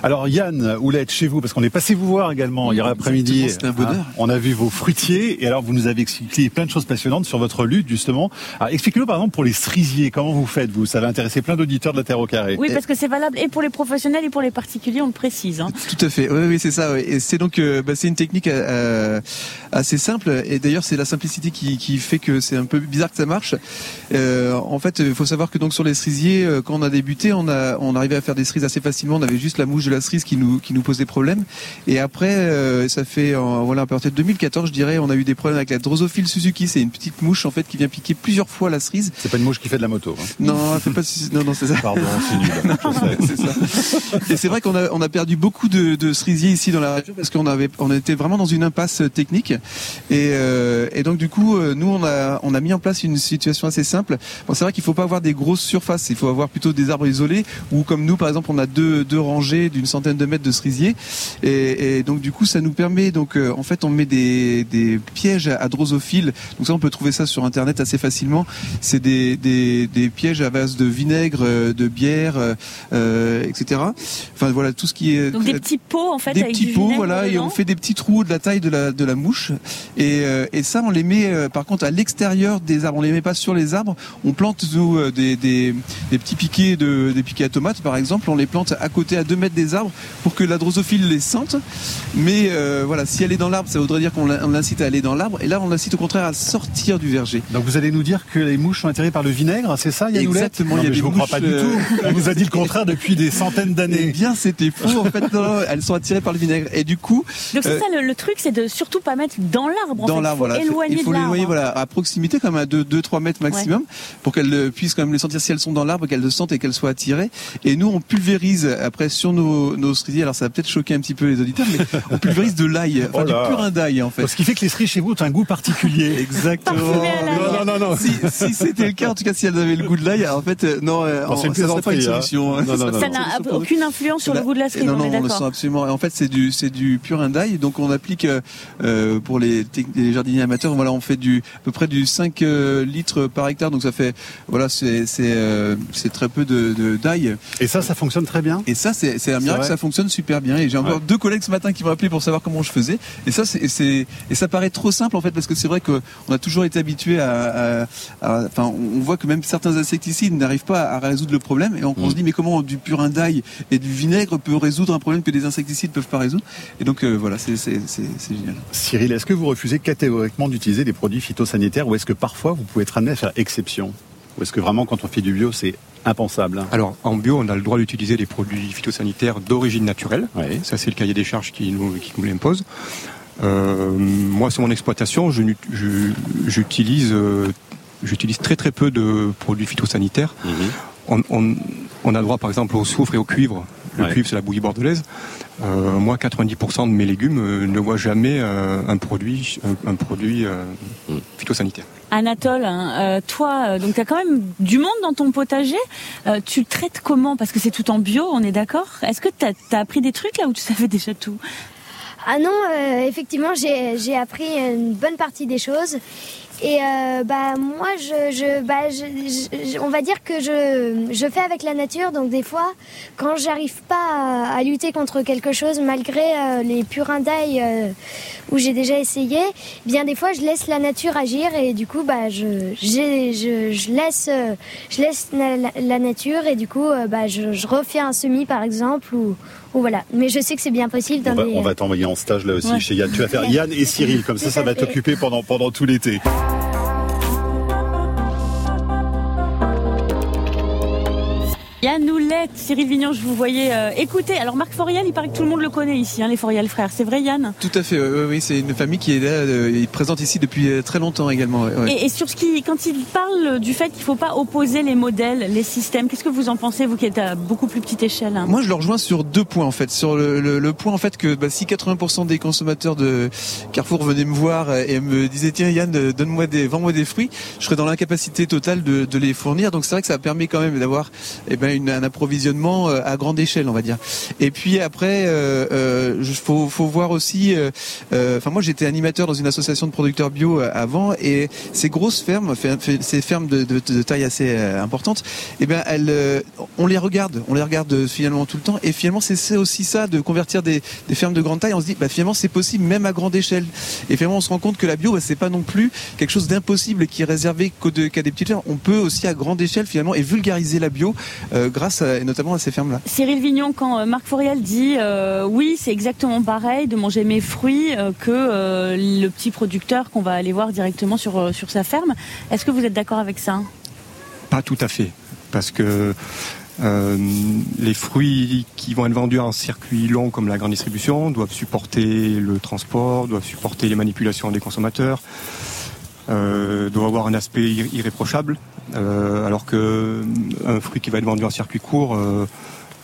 [SPEAKER 4] Alors Yann Houlette, chez vous, parce qu'on est passé vous voir également oui, hier après-midi.
[SPEAKER 9] C'était un bonheur. Hein,
[SPEAKER 4] on a vu vos fruitiers et alors vous nous avez expliqué plein de choses passionnantes sur votre lutte justement. Expliquez-nous par exemple pour les cerisiers, comment vous faites vous? Ça va intéresser plein d'auditeurs de la Terre au carré.
[SPEAKER 5] Oui, parce que c'est valable et pour les professionnels et pour les particuliers, on le précise. Hein.
[SPEAKER 9] Tout à fait. Oui, oui, c'est ça. Oui. Et c'est donc euh, bah, c'est une technique euh, assez simple et d'ailleurs c'est la simplicité qui, qui fait que c'est un peu bizarre que ça marche. Euh, en fait, il faut savoir que donc sur les cerisiers, euh, quand on a débuté, on a on arrivait à faire des cerises assez facilement. On avait juste la mouche de la cerise qui nous qui nous posait problème. Et après, euh, ça fait en, voilà à partir de 2014, je dirais, on a eu des problèmes avec la Drosophile Suzuki. C'est une petite mouche en fait qui vient piquer plusieurs fois la cerise.
[SPEAKER 4] C'est pas une mouche qui fait de la moto. Hein.
[SPEAKER 9] Non, c'est pas non non c'est ça.
[SPEAKER 4] Pardon, c'est nul. *laughs*
[SPEAKER 9] Et c'est vrai qu'on a on a perdu beaucoup de, de cerisiers ici dans la région parce qu'on avait on était vraiment dans une impasse technique. Et, euh, et donc du coup, nous on a on a mis en place une situation assez simple. Bon, c'est vrai qu'il faut pas avoir des grosses surfaces. Il faut avoir plutôt des arbres isolés ou comme nous par exemple, on a deux deux rangées d'une centaine de mètres de cerisier. Et, et, donc du coup ça nous permet donc euh, en fait on met des, des pièges à, à drosophiles donc ça on peut trouver ça sur internet assez facilement. C'est des, des, des, pièges à base de vinaigre de bière euh, etc enfin voilà tout ce qui est
[SPEAKER 5] donc des petits pots en fait
[SPEAKER 9] des
[SPEAKER 5] avec
[SPEAKER 9] petits
[SPEAKER 5] du
[SPEAKER 9] pots voilà et on fait des petits trous de la taille de la, de la mouche. Et, euh, et ça on les met euh, par contre à l'extérieur des arbres. On les met pas sur les arbres. On plante nous euh, des, des, des petits piquets de des piquets à tomates par exemple. On les plante à côté à 2 mètres des arbres pour que la drosophile les sente. Mais euh, voilà, si elle est dans l'arbre, ça voudrait dire qu'on l'incite à aller dans l'arbre. Et là, on l'incite au contraire à sortir du verger.
[SPEAKER 4] Donc vous allez nous dire que les mouches sont attirées par le vinaigre, c'est ça, Yann
[SPEAKER 9] Exactement.
[SPEAKER 4] Non,
[SPEAKER 9] il y a
[SPEAKER 4] mais
[SPEAKER 9] des
[SPEAKER 4] je ne
[SPEAKER 9] mouches,
[SPEAKER 4] crois pas du tout. On nous a dit le *laughs* contraire depuis des centaines d'années.
[SPEAKER 9] Eh bien, c'était faux. En fait, non, elles sont attirées par le vinaigre. Et du coup.
[SPEAKER 5] Donc c'est euh, ça le, le, truc, c'est de surtout pas mettre dans l'arbre.
[SPEAKER 9] Dans
[SPEAKER 5] l'arbre,
[SPEAKER 9] voilà.
[SPEAKER 5] Éloigner
[SPEAKER 9] il faut l'éloigner voilà, à proximité, comme à 2-3 mètres maximum, ouais. pour qu'elles puissent quand même les sentir si elles sont dans l'arbre, qu'elles le sentent et qu'elles soient attirées. Et nous, on pulvérise après sur nos, nos cerisiers. Alors ça va peut-être choquer un petit peu les auditeurs, mais on pulvérise de l'ail, enfin oh du purin d'ail en fait.
[SPEAKER 4] Ce qui fait que les cerises chez vous ont un goût particulier. *laughs*
[SPEAKER 9] Exactement.
[SPEAKER 4] non, non, non, non.
[SPEAKER 9] Si, si c'était le cas, en tout cas, si elles avaient le goût de l'ail, en fait, euh, non,
[SPEAKER 4] bon,
[SPEAKER 9] c'est
[SPEAKER 4] une
[SPEAKER 9] pas une solution.
[SPEAKER 4] Hein. Non, non,
[SPEAKER 5] ça n'a aucune influence sur le goût de la cerise.
[SPEAKER 9] Non, non,
[SPEAKER 5] on
[SPEAKER 9] on sent absolument. En fait, c'est du, c'est du purin d'ail. Donc, on applique euh, pour les, les, jardiniers amateurs. Voilà, on fait du à peu près du 5 euh, litres par hectare. Donc, ça fait, voilà, c'est c'est euh, c'est très peu de d'ail.
[SPEAKER 4] Et ça, ça fonctionne très bien?
[SPEAKER 9] Et ça, c'est c'est un miracle. Ça fonctionne super bien. Et j'ai encore ouais. deux collègues ce matin qui m'ont appelé pour savoir comment je faisais. Et ça, c'est et ça paraît trop simple en fait parce que c'est vrai qu'on a toujours été habitué à, enfin, on voit que même certains insecticides n'arrivent pas à résoudre le problème et on, mmh. on, se dit mais comment du purin d'ail et du vinaigre peut résoudre un problème que des insecticides peuvent pas résoudre? Et donc euh, voilà, c'est génial.
[SPEAKER 4] Cyril, est-ce que vous refusez catégoriquement d'utiliser des produits phytosanitaires ou est-ce que parfois vous pouvez être amené à faire exception? Ou est-ce que vraiment quand on fait du bio c'est impensable hein?
[SPEAKER 6] Alors en bio, on a le droit d'utiliser des produits phytosanitaires d'origine naturelle. Ça c'est le cahier des charges qui nous, qui nous l'impose. Euh, moi, sur mon exploitation, j'utilise euh, j'utilise très très peu de produits phytosanitaires.
[SPEAKER 4] Mmh.
[SPEAKER 6] On, on, on, a le droit, par exemple, au soufre et au cuivre. Le
[SPEAKER 4] Ouais.
[SPEAKER 6] cuivre, c'est la bouillie bordelaise. Euh, moi, 90% de mes légumes euh, ne voient jamais euh, un produit, un, un produit euh,
[SPEAKER 4] Mmh.
[SPEAKER 6] phytosanitaire.
[SPEAKER 5] Anatole, hein, euh, toi, euh, donc tu as quand même du monde dans ton potager. Euh, tu le traites comment? Parce que c'est tout en bio, on est d'accord? Est-ce que tu as, appris des trucs là où tu savais déjà tout?
[SPEAKER 3] Ah non, euh, effectivement, j'ai appris une bonne partie des choses. Et euh, bah moi, je, je, bah, je, on va dire que je, fais avec la nature. Donc des fois, quand j'arrive pas à, lutter contre quelque chose, malgré euh, les purins d'ail euh, où j'ai déjà essayé, eh bien des fois, je laisse la nature agir et du coup, bah je, je, je laisse, euh, je laisse la, nature et du coup, bah je, je refais un semis par exemple ou ou voilà. Mais je sais que c'est bien possible. Dans
[SPEAKER 4] on va,
[SPEAKER 3] des...
[SPEAKER 4] on va t'envoyer en stage là aussi ouais. chez Yann. Tu vas faire *laughs* Yann et Cyril, comme ça, ça va t'occuper pendant, pendant tout l'été.
[SPEAKER 5] Yann, Noulette, Cyril Vignon, je vous voyais euh, écouter. Alors Marc Foriel, il paraît que tout le monde le connaît ici, hein, les Foriel frères. C'est vrai Yann?
[SPEAKER 9] Tout à fait, oui, oui, c'est une famille qui est là, euh, présente ici depuis euh, très longtemps également. ouais.
[SPEAKER 5] Et, et sur ce qui, quand il parle du fait qu'il ne faut pas opposer les modèles, les systèmes, qu'est-ce que vous en pensez, vous qui êtes à beaucoup plus petite échelle hein?
[SPEAKER 9] Moi, je le rejoins sur deux points en fait. Sur le, le- le point en fait que bah, si 80% des consommateurs de Carrefour venaient me voir et me disaient tiens Yann, euh, donne-moi des, vends-moi des fruits, je serais dans l'incapacité totale de, de les fournir. Donc c'est vrai que ça permet quand même d'avoir eh ben, un approvisionnement euh, à grande échelle, on va dire. Et puis après, euh, euh, faut, voir aussi. euh, Enfin, moi, j'étais animateur dans une association de producteurs bio avant, et ces grosses fermes, ces fermes de, taille assez importante, eh bien, on les regarde, on les regarde finalement tout le temps, et finalement, c'est aussi ça de convertir des, fermes de grande taille. On se dit, bah, finalement, c'est possible même à grande échelle. Et finalement, on se rend compte que la bio, bah, c'est pas non plus quelque chose d'impossible qui est réservé qu'à des petites fermes. On peut aussi à grande échelle finalement et vulgariser la bio grâce à, et notamment à ces fermes-là.
[SPEAKER 5] Cyril Vignon, quand euh, Marc Foriel dit euh, oui, c'est exactement pareil de manger mes fruits euh, que euh, le petit producteur qu'on va aller voir directement sur, euh, sur sa ferme, est-ce que vous êtes d'accord avec ça?
[SPEAKER 6] Pas tout à fait, parce que euh, les fruits qui vont être vendus en circuit long comme la grande distribution doivent supporter le transport, doivent supporter les manipulations des consommateurs, euh, doivent avoir un aspect ir- irréprochable, euh, alors que euh, un fruit qui va être vendu en circuit court, euh,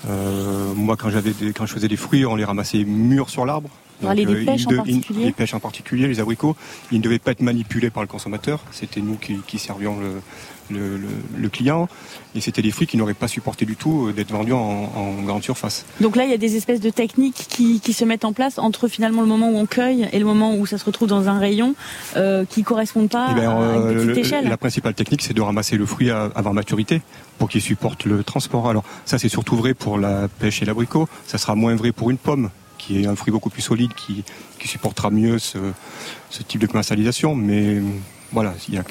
[SPEAKER 6] euh, moi quand j'avais quand je faisais des fruits, on les ramassait mûrs sur l'arbre. Euh,
[SPEAKER 5] pêches en particulier
[SPEAKER 6] Les pêches en particulier, les abricots, ils ne devaient pas être manipulés par le consommateur. C'était nous qui, qui servions le, le, le- le client. Et c'était des fruits qui n'auraient pas supporté du tout euh, d'être vendus en, en grande surface.
[SPEAKER 5] Donc là, il y a des espèces de techniques qui, qui se mettent en place entre finalement le moment où on cueille et le moment où ça se retrouve dans un rayon euh, qui correspondent pas
[SPEAKER 6] Eh ben,
[SPEAKER 5] à
[SPEAKER 6] euh,
[SPEAKER 5] une petite
[SPEAKER 6] le-
[SPEAKER 5] échelle.
[SPEAKER 6] la principale technique, c'est de ramasser le fruit avant maturité pour qu'il supporte le transport. Alors ça, c'est surtout vrai pour la pêche et l'abricot. Ça sera moins vrai pour une pomme, qui est un fruit beaucoup plus solide, qui, qui supportera mieux ce, ce type de commercialisation. Mais euh, voilà, il y a-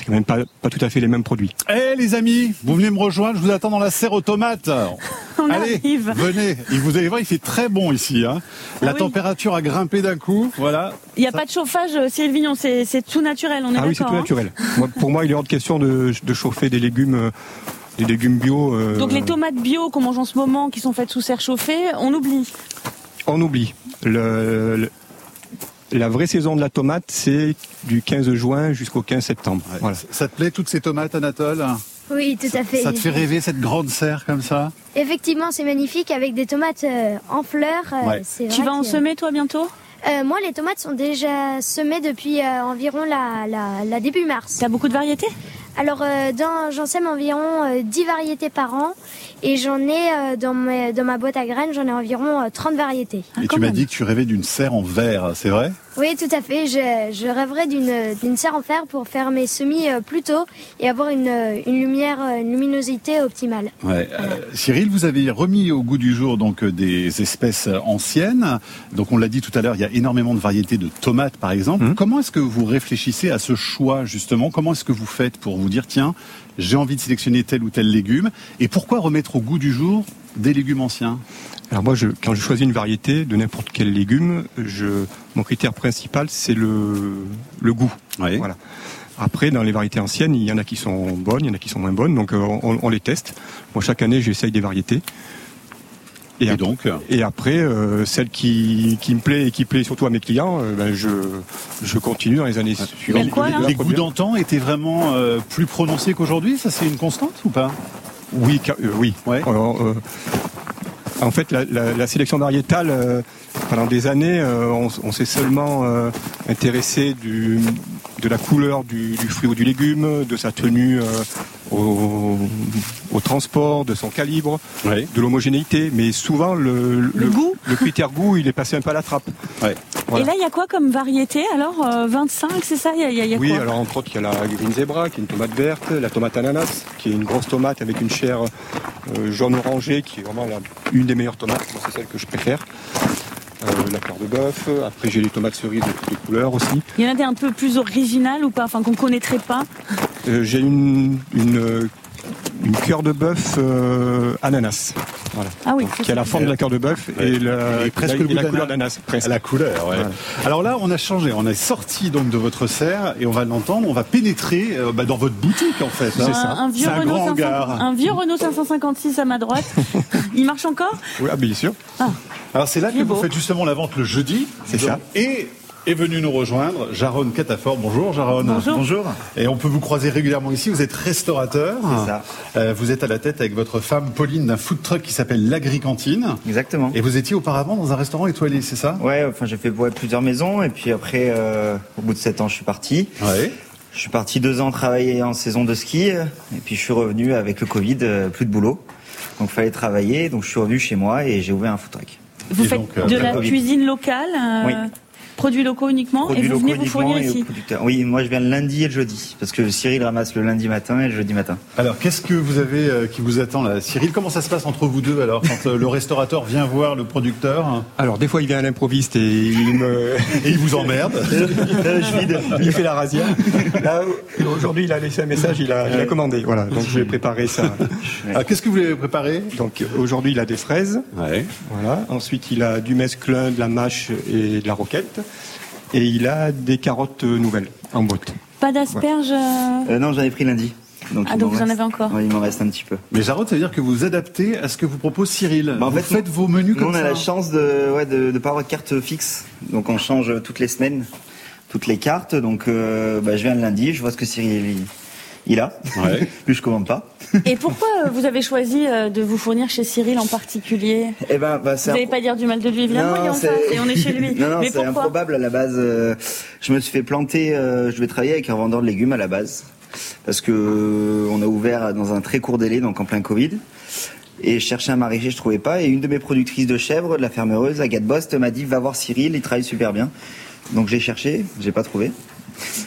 [SPEAKER 6] c'est quand même pas, pas tout à fait les mêmes produits.
[SPEAKER 4] Eh les amis, vous venez me rejoindre, je vous attends dans la serre aux tomates. *laughs*
[SPEAKER 5] On
[SPEAKER 4] Allez,
[SPEAKER 5] arrive.
[SPEAKER 4] venez. Et vous allez voir, il fait très bon ici. Hein. La
[SPEAKER 5] oui.
[SPEAKER 4] température a grimpé d'un coup. Voilà.
[SPEAKER 5] Il n'y a pas de chauffage, euh, Cyril Vignon, c'est c'est tout naturel, on est
[SPEAKER 6] Ah oui, c'est tout
[SPEAKER 5] hein
[SPEAKER 6] naturel. Moi, pour moi, il est hors de question de, de chauffer des légumes, euh, des légumes bio. euh,
[SPEAKER 5] Donc les tomates bio qu'on mange en ce moment, qui sont faites sous serre chauffée, on oublie.
[SPEAKER 6] On oublie. Le- le- la vraie saison de la tomate, c'est du 15 juin jusqu'au 15 septembre.
[SPEAKER 4] Ouais.
[SPEAKER 6] Voilà.
[SPEAKER 4] Ça te plaît toutes ces tomates, Anatole?
[SPEAKER 3] Oui, tout à fait.
[SPEAKER 4] Ça te fait rêver cette grande serre comme ça?
[SPEAKER 3] Effectivement, c'est magnifique avec des tomates euh, en fleurs. euh,
[SPEAKER 4] Ouais.
[SPEAKER 3] c'est
[SPEAKER 5] Tu vas en
[SPEAKER 3] que-
[SPEAKER 5] semer toi bientôt?
[SPEAKER 3] Euh, Moi, les tomates sont déjà semées depuis euh, environ la, la, la début mars.
[SPEAKER 5] T'as beaucoup de variétés?
[SPEAKER 3] Alors, euh, j'en sème environ euh, 10 variétés par an et j'en ai euh, dans, ma, dans ma boîte à graines, j'en ai environ euh, 30 variétés.
[SPEAKER 5] Ah,
[SPEAKER 4] Et
[SPEAKER 5] quand
[SPEAKER 4] tu m'as dit que tu rêvais d'une serre en verre, c'est vrai?
[SPEAKER 3] Oui, tout à fait. Je, je rêverais d'une serre en fer pour faire mes semis euh, plus tôt et avoir une, euh, une lumière, euh, une luminosité optimale.
[SPEAKER 4] Ouais. Euh, Cyril, vous avez remis au goût du jour donc euh, des espèces euh, anciennes. Donc on l'a dit tout à l'heure, il y a énormément de variétés de tomates par exemple.
[SPEAKER 6] Mhm.
[SPEAKER 4] Comment est-ce que vous réfléchissez à ce choix justement? Comment est-ce que vous faites pour vous dire tiens, j'ai envie de sélectionner tel ou tel légume et pourquoi remettre au goût du jour des légumes anciens?
[SPEAKER 6] Alors moi, je, quand je choisis une variété de n'importe quel légume, je, mon critère principal, c'est le, le goût.
[SPEAKER 4] Oui.
[SPEAKER 6] Voilà. Après, dans les variétés anciennes, il y en a qui sont bonnes, il y en a qui sont moins bonnes, donc euh, on, on les teste. Moi, chaque année, j'essaye des variétés.
[SPEAKER 4] Et, donc
[SPEAKER 6] Et après, euh, celle qui, qui me plaît et qui plaît surtout à mes clients, euh, ben, je, je continue dans les années suivantes.
[SPEAKER 5] Quoi, là
[SPEAKER 6] la
[SPEAKER 4] les goûts d'antan étaient vraiment euh, plus prononcés qu'aujourd'hui Ça c'est une constante ou pas?
[SPEAKER 6] Oui, euh, oui.
[SPEAKER 4] Ouais.
[SPEAKER 6] Alors, euh, en fait, la, la- la sélection variétale, euh, pendant des années, euh, on, s'est seulement euh, intéressé du, de la couleur du, du fruit ou du légume, de sa tenue euh, au, au transport, de son calibre,
[SPEAKER 4] Oui.
[SPEAKER 6] de l'homogénéité. Mais souvent, le,
[SPEAKER 5] Le goût
[SPEAKER 6] le critère goût, il est passé un peu à la trappe.
[SPEAKER 4] Ouais.
[SPEAKER 6] Voilà.
[SPEAKER 5] Et là, il y a quoi comme variété alors euh, 25, c'est ça? Il y a, il y a- il y a
[SPEAKER 6] Oui,
[SPEAKER 5] quoi?
[SPEAKER 6] alors entre autres, il y a la green zebra, qui est une tomate verte, la tomate ananas, qui est une grosse tomate avec une chair euh, jaune orangé, qui est vraiment la- une des meilleures tomates. C'est celle que je préfère. Euh, la cœur de bœuf. Après, j'ai les tomates cerises de toutes les couleurs aussi.
[SPEAKER 5] Il y en a des un peu plus originales ou pas? Enfin, qu'on connaîtrait pas?
[SPEAKER 6] Euh, j'ai une, une, une cœur de bœuf euh, ananas. Voilà.
[SPEAKER 5] Ah oui.
[SPEAKER 6] Qui a la forme d'un cœur de bœuf et,
[SPEAKER 4] Et presque
[SPEAKER 6] la, et la couleur d'ananas. presque.
[SPEAKER 4] La couleur, ouais.
[SPEAKER 6] Voilà.
[SPEAKER 4] Alors là, on a changé. On est sorti donc de votre serre et on va l'entendre. On va pénétrer euh, bah, dans votre boutique en fait. hein.
[SPEAKER 5] Un, un vieux
[SPEAKER 4] C'est un
[SPEAKER 5] Renault
[SPEAKER 4] grand
[SPEAKER 5] 500
[SPEAKER 4] hangar.
[SPEAKER 5] un vieux Renault 556 à ma droite. *laughs* Il marche encore?
[SPEAKER 6] Oui, ah, bien sûr.
[SPEAKER 4] Alors c'est là que vous faites justement la vente le jeudi.
[SPEAKER 6] C'est ça.
[SPEAKER 4] Et est venu nous rejoindre Jaron Catafort. Bonjour Jaron.
[SPEAKER 5] Bonjour.
[SPEAKER 10] Bonjour.
[SPEAKER 4] Et on peut vous croiser régulièrement ici. Vous êtes restaurateur.
[SPEAKER 10] C'est ça.
[SPEAKER 4] Euh, vous êtes à la tête avec votre femme Pauline d'un food truck qui s'appelle l'Agricantine.
[SPEAKER 10] Exactement.
[SPEAKER 4] Et vous étiez auparavant dans un restaurant étoilé, c'est ça?
[SPEAKER 10] Ouais, enfin j'ai fait ouais, plusieurs maisons et puis après, euh, au bout de sept ans, je suis parti.
[SPEAKER 4] Ouais.
[SPEAKER 10] Je suis parti deux ans travailler en saison de ski et puis je suis revenu avec le Covid, euh, plus de boulot. Donc fallait travailler, donc je suis revenu chez moi et j'ai ouvert un food truck.
[SPEAKER 5] Vous
[SPEAKER 4] Et
[SPEAKER 5] faites
[SPEAKER 4] donc, euh,
[SPEAKER 5] de la
[SPEAKER 10] Covid.
[SPEAKER 5] cuisine locale euh,
[SPEAKER 10] Oui.
[SPEAKER 5] Produits locaux uniquement
[SPEAKER 10] Produits
[SPEAKER 5] et vous venez vous fournir ici.
[SPEAKER 10] Oui, moi je viens le lundi et le jeudi parce que Cyril ramasse le lundi matin et le jeudi matin.
[SPEAKER 4] Alors, qu'est-ce que vous avez euh, qui vous attend là? Cyril, comment ça se passe entre vous deux alors Quand euh, le restaurateur vient voir le producteur?
[SPEAKER 6] Alors des fois il vient à l'improviste et il me, *laughs*
[SPEAKER 4] et il vous emmerde *laughs*
[SPEAKER 10] je vide.
[SPEAKER 6] il fait la razzia. Là, aujourd'hui il a laissé un message, il a, il a commandé. Voilà, donc je vais préparer ça.
[SPEAKER 4] Alors, qu'est-ce que vous avez préparé
[SPEAKER 6] Donc aujourd'hui il a des fraises.
[SPEAKER 4] Ouais.
[SPEAKER 6] Voilà. Ensuite, il a du mesclun, de la mâche et de la roquette. Et il a des carottes nouvelles en boîte.
[SPEAKER 5] Pas d'asperges euh,
[SPEAKER 10] Euh, non, j'en ai pris lundi. Donc,
[SPEAKER 5] Ah, donc vous en avez encore
[SPEAKER 10] Ouais, il m'en reste un petit peu.
[SPEAKER 4] Mais Jarod, ça veut dire que vous adaptez à ce que vous propose Cyril.
[SPEAKER 10] Bah, en
[SPEAKER 4] vous
[SPEAKER 10] fait,
[SPEAKER 4] faites vos menus comme
[SPEAKER 10] on a
[SPEAKER 4] ça.
[SPEAKER 10] la chance de ouais, de, de pas avoir de carte fixe. Donc on change toutes les semaines, toutes les cartes. Donc euh, bah, je viens le lundi, je vois ce que Cyril il, a.
[SPEAKER 4] Ouais. *laughs*
[SPEAKER 10] Puis je commande pas.
[SPEAKER 5] Et pourquoi euh, vous avez choisi euh, de vous fournir chez Cyril en particulier
[SPEAKER 10] Eh ben, bah,
[SPEAKER 5] Vous n'allez
[SPEAKER 10] impro-
[SPEAKER 5] pas dire du mal de lui, évidemment, face et on est chez lui. *laughs*
[SPEAKER 10] non, non,
[SPEAKER 5] Mais
[SPEAKER 10] c'est improbable à la base. euh, je me suis fait planter. euh, je vais travailler avec un vendeur de légumes à la base parce que euh, on a ouvert dans un très court délai, donc en plein Covid. Et je cherchais un maraîcher, je trouvais pas. Et une de mes productrices de chèvres, de la fermeuse, Agathe Bost, m'a dit va voir Cyril, il travaille super bien. Donc j'ai cherché, j'ai pas trouvé.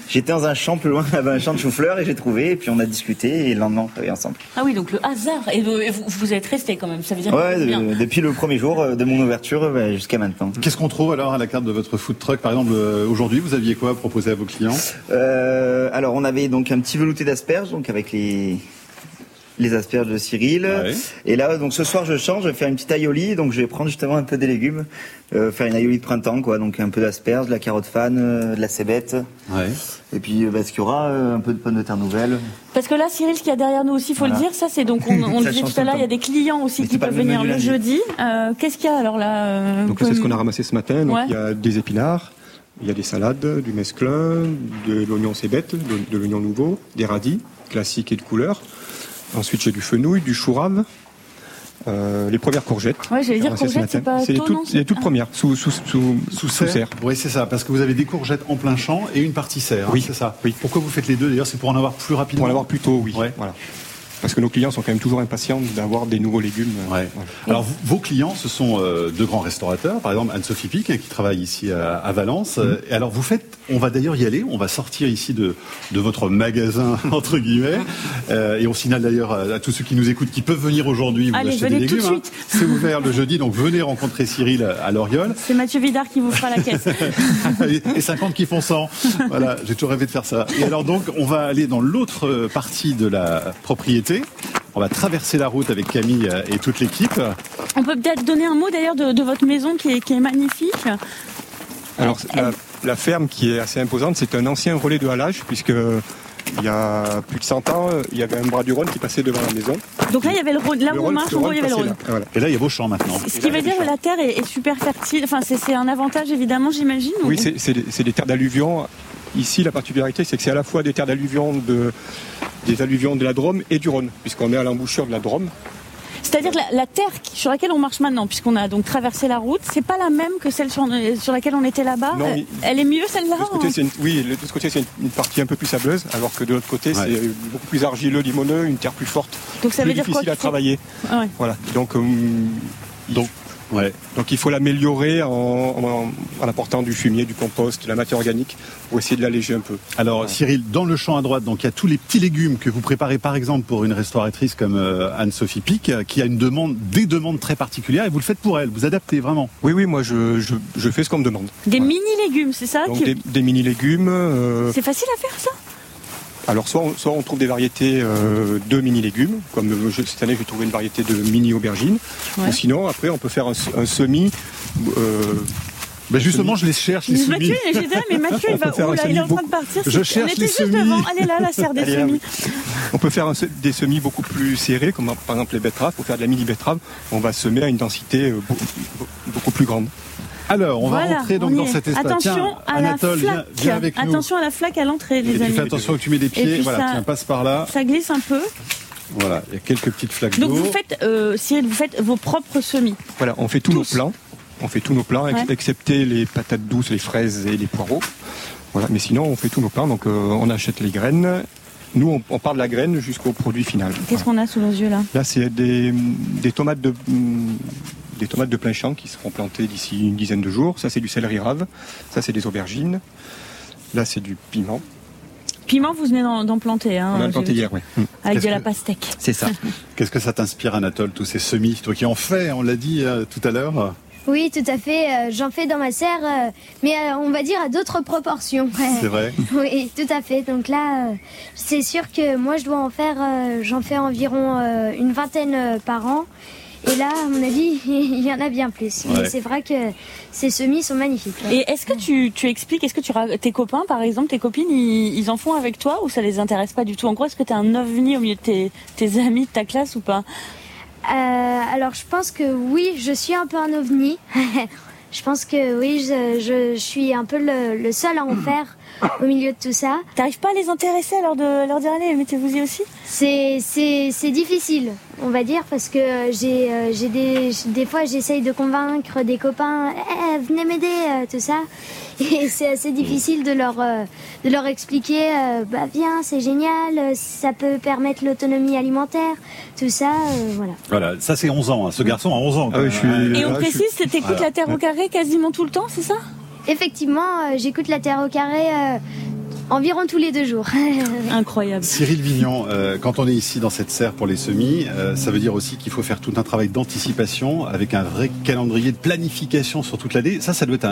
[SPEAKER 10] J'étais dans un champ plus loin, *laughs* un champ de chou-fleur et j'ai trouvé. Et puis on a discuté et le lendemain on travaillait ensemble.
[SPEAKER 5] Ah oui, donc le hasard. Et vous, vous- êtes resté quand même, ça veut dire que
[SPEAKER 10] Ouais,
[SPEAKER 5] bien.
[SPEAKER 10] de- depuis le premier jour euh, de mon ouverture bah, jusqu'à maintenant.
[SPEAKER 4] Qu'est-ce qu'on trouve alors à la carte de votre food truck? Par exemple, euh, aujourd'hui, vous aviez quoi à proposer à vos clients?
[SPEAKER 10] Euh, alors on avait donc un petit velouté d'asperges, donc avec les les asperges de Cyril.
[SPEAKER 4] Ouais.
[SPEAKER 10] Et là, donc ce soir, je change, je vais faire une petite aioli, donc je vais prendre justement un peu des légumes, euh, faire une aioli de printemps, quoi. Donc un peu d'asperges, de la carotte fan, euh, de la cébette,
[SPEAKER 4] Ouais.
[SPEAKER 10] et puis euh, bah, ce qu'il y aura, euh, un peu de pommes de terre nouvelles.
[SPEAKER 5] Parce que là, Cyril, ce qu'il y a derrière nous aussi, il faut
[SPEAKER 10] Voilà.
[SPEAKER 5] le dire, ça c'est donc, on, on *laughs* le disait tout à l'heure, il y a des clients aussi
[SPEAKER 10] Mais
[SPEAKER 5] qui peuvent
[SPEAKER 10] le
[SPEAKER 5] venir le jeudi. Euh, Qu'est-ce qu'il y a alors là euh,
[SPEAKER 6] Donc c'est ce qu'on a ramassé ce matin. Donc
[SPEAKER 5] Ouais.
[SPEAKER 6] il y a des épinards, il y a des salades, du mesclun, de l'oignon cébette, de, de l'oignon nouveau, des radis classiques et de couleur. Ensuite j'ai du fenouil, du chou rave, euh, les premières courgettes.
[SPEAKER 5] Ouais, j'allais dire courgettes, c'est
[SPEAKER 6] matin.
[SPEAKER 5] pas
[SPEAKER 6] C'est les toutes, les premières, sous, sous, sous,
[SPEAKER 4] Sous
[SPEAKER 6] sous serre.
[SPEAKER 4] Oui, c'est ça, parce que vous avez des courgettes en plein champ et une partie serre. hein,
[SPEAKER 6] Oui.
[SPEAKER 4] c'est ça.
[SPEAKER 6] Oui.
[SPEAKER 4] Pourquoi vous faites les deux D'ailleurs, c'est pour en avoir plus rapidement.
[SPEAKER 6] Pour en avoir plus tôt, oui.
[SPEAKER 4] Ouais.
[SPEAKER 6] Voilà. Parce que nos clients sont quand même toujours impatients d'avoir des nouveaux légumes.
[SPEAKER 4] Ouais.
[SPEAKER 6] voilà.
[SPEAKER 4] Alors, vos clients, ce sont euh, de grands restaurateurs, par exemple Anne-Sophie Pic, hein, qui travaille ici à, à Valence. Euh, et alors, vous faites, on va d'ailleurs y aller, on va sortir ici de, de votre magasin, *laughs* entre guillemets, Euh, et on signale d'ailleurs à, à tous ceux qui nous écoutent qui peuvent venir aujourd'hui vous
[SPEAKER 5] Allez,
[SPEAKER 4] acheter
[SPEAKER 5] venez
[SPEAKER 4] des
[SPEAKER 5] tout de
[SPEAKER 4] légumes. hein.
[SPEAKER 5] suite.
[SPEAKER 4] C'est *laughs* ouvert le jeudi, donc venez rencontrer Cyril à Loriol.
[SPEAKER 5] C'est Mathieu Vidard qui vous fera la caisse. *laughs*
[SPEAKER 4] et et 50 qui font 100. Voilà, j'ai toujours rêvé de faire ça. Et alors donc, on va aller dans l'autre euh, partie de la propriété. On va traverser la route avec Camille et toute l'équipe.
[SPEAKER 5] On peut peut-être donner un mot d'ailleurs de, de votre maison qui est, qui est magnifique.
[SPEAKER 6] Alors la, la ferme qui est assez imposante, c'est un ancien relais de halage puisque il y a plus de 100 ans, il y avait un bras du Rhône qui passait devant la maison.
[SPEAKER 5] Donc là, il y avait le Rhône. Là
[SPEAKER 6] Le
[SPEAKER 5] où on marche,
[SPEAKER 6] le
[SPEAKER 5] en gros, il y avait le Rhône.
[SPEAKER 6] là. Voilà.
[SPEAKER 4] Et là, il y a vos champs maintenant.
[SPEAKER 5] Ce qui veut dire que la terre est, est super fertile. Enfin, c'est un avantage évidemment, j'imagine.
[SPEAKER 6] Oui,
[SPEAKER 5] ou-
[SPEAKER 6] c'est des terres d'alluvion. Ici, la particularité, c'est que c'est à la fois des terres d'alluvion de, des alluvions de la Drôme et du Rhône, puisqu'on est à l'embouchure de la Drôme.
[SPEAKER 5] C'est-à-dire que la, la terre sur laquelle on marche maintenant, puisqu'on a donc traversé la route, c'est pas la même que celle sur, sur laquelle on était là-bas?
[SPEAKER 6] Non,
[SPEAKER 5] Elle, elle est mieux celle-là
[SPEAKER 6] De ce côté,
[SPEAKER 5] hein
[SPEAKER 6] oui, de ce côté, c'est une, une partie un peu plus sableuse, alors que de l'autre côté,
[SPEAKER 4] Ouais.
[SPEAKER 6] c'est beaucoup plus argileux, limoneux, une terre plus forte,
[SPEAKER 5] Donc ça
[SPEAKER 6] plus
[SPEAKER 5] veut dire quoi
[SPEAKER 6] difficile à travailler.
[SPEAKER 5] Ah ouais.
[SPEAKER 6] Voilà. Donc, euh,
[SPEAKER 4] Donc, ouais.
[SPEAKER 6] donc il faut l'améliorer en, en- en apportant du fumier, du compost, de la matière organique, pour essayer de l'alléger un peu.
[SPEAKER 4] Alors, Cyril, dans le champ à droite, donc il y a tous les petits légumes que vous préparez, par exemple, pour une restauratrice comme euh, Anne-Sophie Pic, euh, qui a une demande, des demandes très particulières, et vous le faites pour elle. Vous adaptez vraiment.
[SPEAKER 6] Oui, oui, moi, je, je, je fais ce qu'on me demande.
[SPEAKER 5] Des
[SPEAKER 6] Voilà.
[SPEAKER 5] mini légumes, c'est ça
[SPEAKER 6] Donc
[SPEAKER 5] qui-
[SPEAKER 6] des, des mini légumes. euh,
[SPEAKER 5] C'est facile à faire ça?
[SPEAKER 6] Alors soit on, soit on trouve des variétés euh, de mini légumes, comme euh, je- cette année j'ai trouvé une variété de mini aubergines.
[SPEAKER 5] Ouais.
[SPEAKER 6] Ou sinon après on peut faire un, un semis. euh,
[SPEAKER 4] Ben justement, je les cherche, les semis.
[SPEAKER 5] Mathieu, j'étais là, mais Mathieu, il va
[SPEAKER 6] faire
[SPEAKER 5] où
[SPEAKER 6] un
[SPEAKER 5] là Il est en train de partir.
[SPEAKER 4] Je cherche
[SPEAKER 5] On était
[SPEAKER 4] les
[SPEAKER 5] juste
[SPEAKER 4] semis.
[SPEAKER 5] devant. Allez là, la serre *laughs* des
[SPEAKER 6] Allez, là,
[SPEAKER 5] semis.
[SPEAKER 6] on peut faire un des semis beaucoup plus serrés, comme par exemple les betteraves. Pour faire de la mini betterave, on va semer à une densité beau- beau- beaucoup plus grande.
[SPEAKER 4] Alors, on va rentrer donc dans cet espace.
[SPEAKER 5] Attention
[SPEAKER 4] Tiens,
[SPEAKER 5] à
[SPEAKER 4] Anatole,
[SPEAKER 5] la
[SPEAKER 4] viens,
[SPEAKER 5] flaque.
[SPEAKER 4] viens avec nous.
[SPEAKER 5] Attention à la flaque à l'entrée, les
[SPEAKER 4] tu
[SPEAKER 5] amis.
[SPEAKER 4] fais attention où tu mets les pieds. Voilà,
[SPEAKER 5] ça-
[SPEAKER 4] tiens, passe par là.
[SPEAKER 5] Ça glisse un peu.
[SPEAKER 4] Voilà, il y a quelques petites flaques
[SPEAKER 5] Donc
[SPEAKER 4] d'eau.
[SPEAKER 5] vous faites, euh, Cyril, vous faites vos propres semis.
[SPEAKER 6] Voilà, on fait tous, nos
[SPEAKER 5] Tous.
[SPEAKER 6] plants. On fait tous nos plants, ex-
[SPEAKER 5] Ouais.
[SPEAKER 6] excepté les patates douces, les fraises et les poireaux. Voilà, mais sinon on fait tous nos plants. Donc euh, on achète les graines. Nous, on, on part de la graine jusqu'au produit final.
[SPEAKER 5] Qu'est-ce qu'on a sous nos yeux là?
[SPEAKER 6] Là, c'est des, des tomates de des tomates de plein champ qui seront plantées d'ici une dizaine de jours. Ça, c'est du céleri rave. Ça, c'est des aubergines. Là, c'est du piment.
[SPEAKER 5] Piment, vous venez d'en planter. Hein,
[SPEAKER 6] On a planté hier, oui.
[SPEAKER 5] Avec de la
[SPEAKER 4] que-
[SPEAKER 5] pastèque.
[SPEAKER 6] C'est ça. *laughs*
[SPEAKER 4] Qu'est-ce que ça t'inspire, Anatole, tous ces semis? Toi qui en fais, on l'a dit euh, tout à l'heure.
[SPEAKER 3] Oui, tout à fait. euh, J'en fais dans ma serre, euh, mais euh, on va dire à d'autres proportions.
[SPEAKER 4] C'est vrai. *laughs*
[SPEAKER 3] Oui, tout à fait. Donc là, euh, c'est sûr que moi, je dois en faire, euh, j'en fais environ euh, une vingtaine euh, par an. Et là, à mon avis, *laughs* il y en a bien plus.
[SPEAKER 4] Ouais.
[SPEAKER 3] Mais c'est vrai que ces semis sont magnifiques. ouais.
[SPEAKER 5] Et est-ce que tu, tu expliques, est-ce que tu tes copains, par exemple, tes copines, ils, ils en font avec toi ou ça les intéresse pas du tout? En gros, est-ce que tu es un ovni au milieu de tes, tes amis de ta classe ou pas?
[SPEAKER 3] Euh, alors, je pense que oui, je suis un peu un ovni. *laughs* je pense que oui, je, je, je suis un peu le, le seul à en *coughs* faire au milieu de tout ça.
[SPEAKER 5] T'arrives pas à les intéresser alors de leur dire allez, mettez-vous-y aussi?
[SPEAKER 3] C'est c'est c'est difficile, on va dire, parce que euh, j'ai euh, j'ai des des fois j'essaye de convaincre des copains, Eh, venez m'aider, euh, tout ça, *laughs* et c'est assez difficile de leur euh, de leur expliquer, euh, bah viens, c'est génial, euh, ça peut permettre l'autonomie alimentaire, tout ça, euh, voilà.
[SPEAKER 4] Voilà, ça c'est 11 ans. hein. Ce garçon a 11 ans.
[SPEAKER 6] Ah oui, je suis-
[SPEAKER 4] quand même.
[SPEAKER 5] Et on
[SPEAKER 6] je
[SPEAKER 5] précise, c'est
[SPEAKER 4] Voilà.
[SPEAKER 5] la Terre au carré quasiment tout le temps, c'est ça?
[SPEAKER 3] Effectivement, euh, j'écoute la Terre au carré euh, environ tous les deux jours. *laughs*
[SPEAKER 5] Incroyable.
[SPEAKER 4] Cyril Vignon, euh, quand on est ici dans cette serre pour les semis, euh, ça veut dire aussi qu'il faut faire tout un travail d'anticipation avec un vrai calendrier de planification sur toute l'année. Ça, ça doit être un,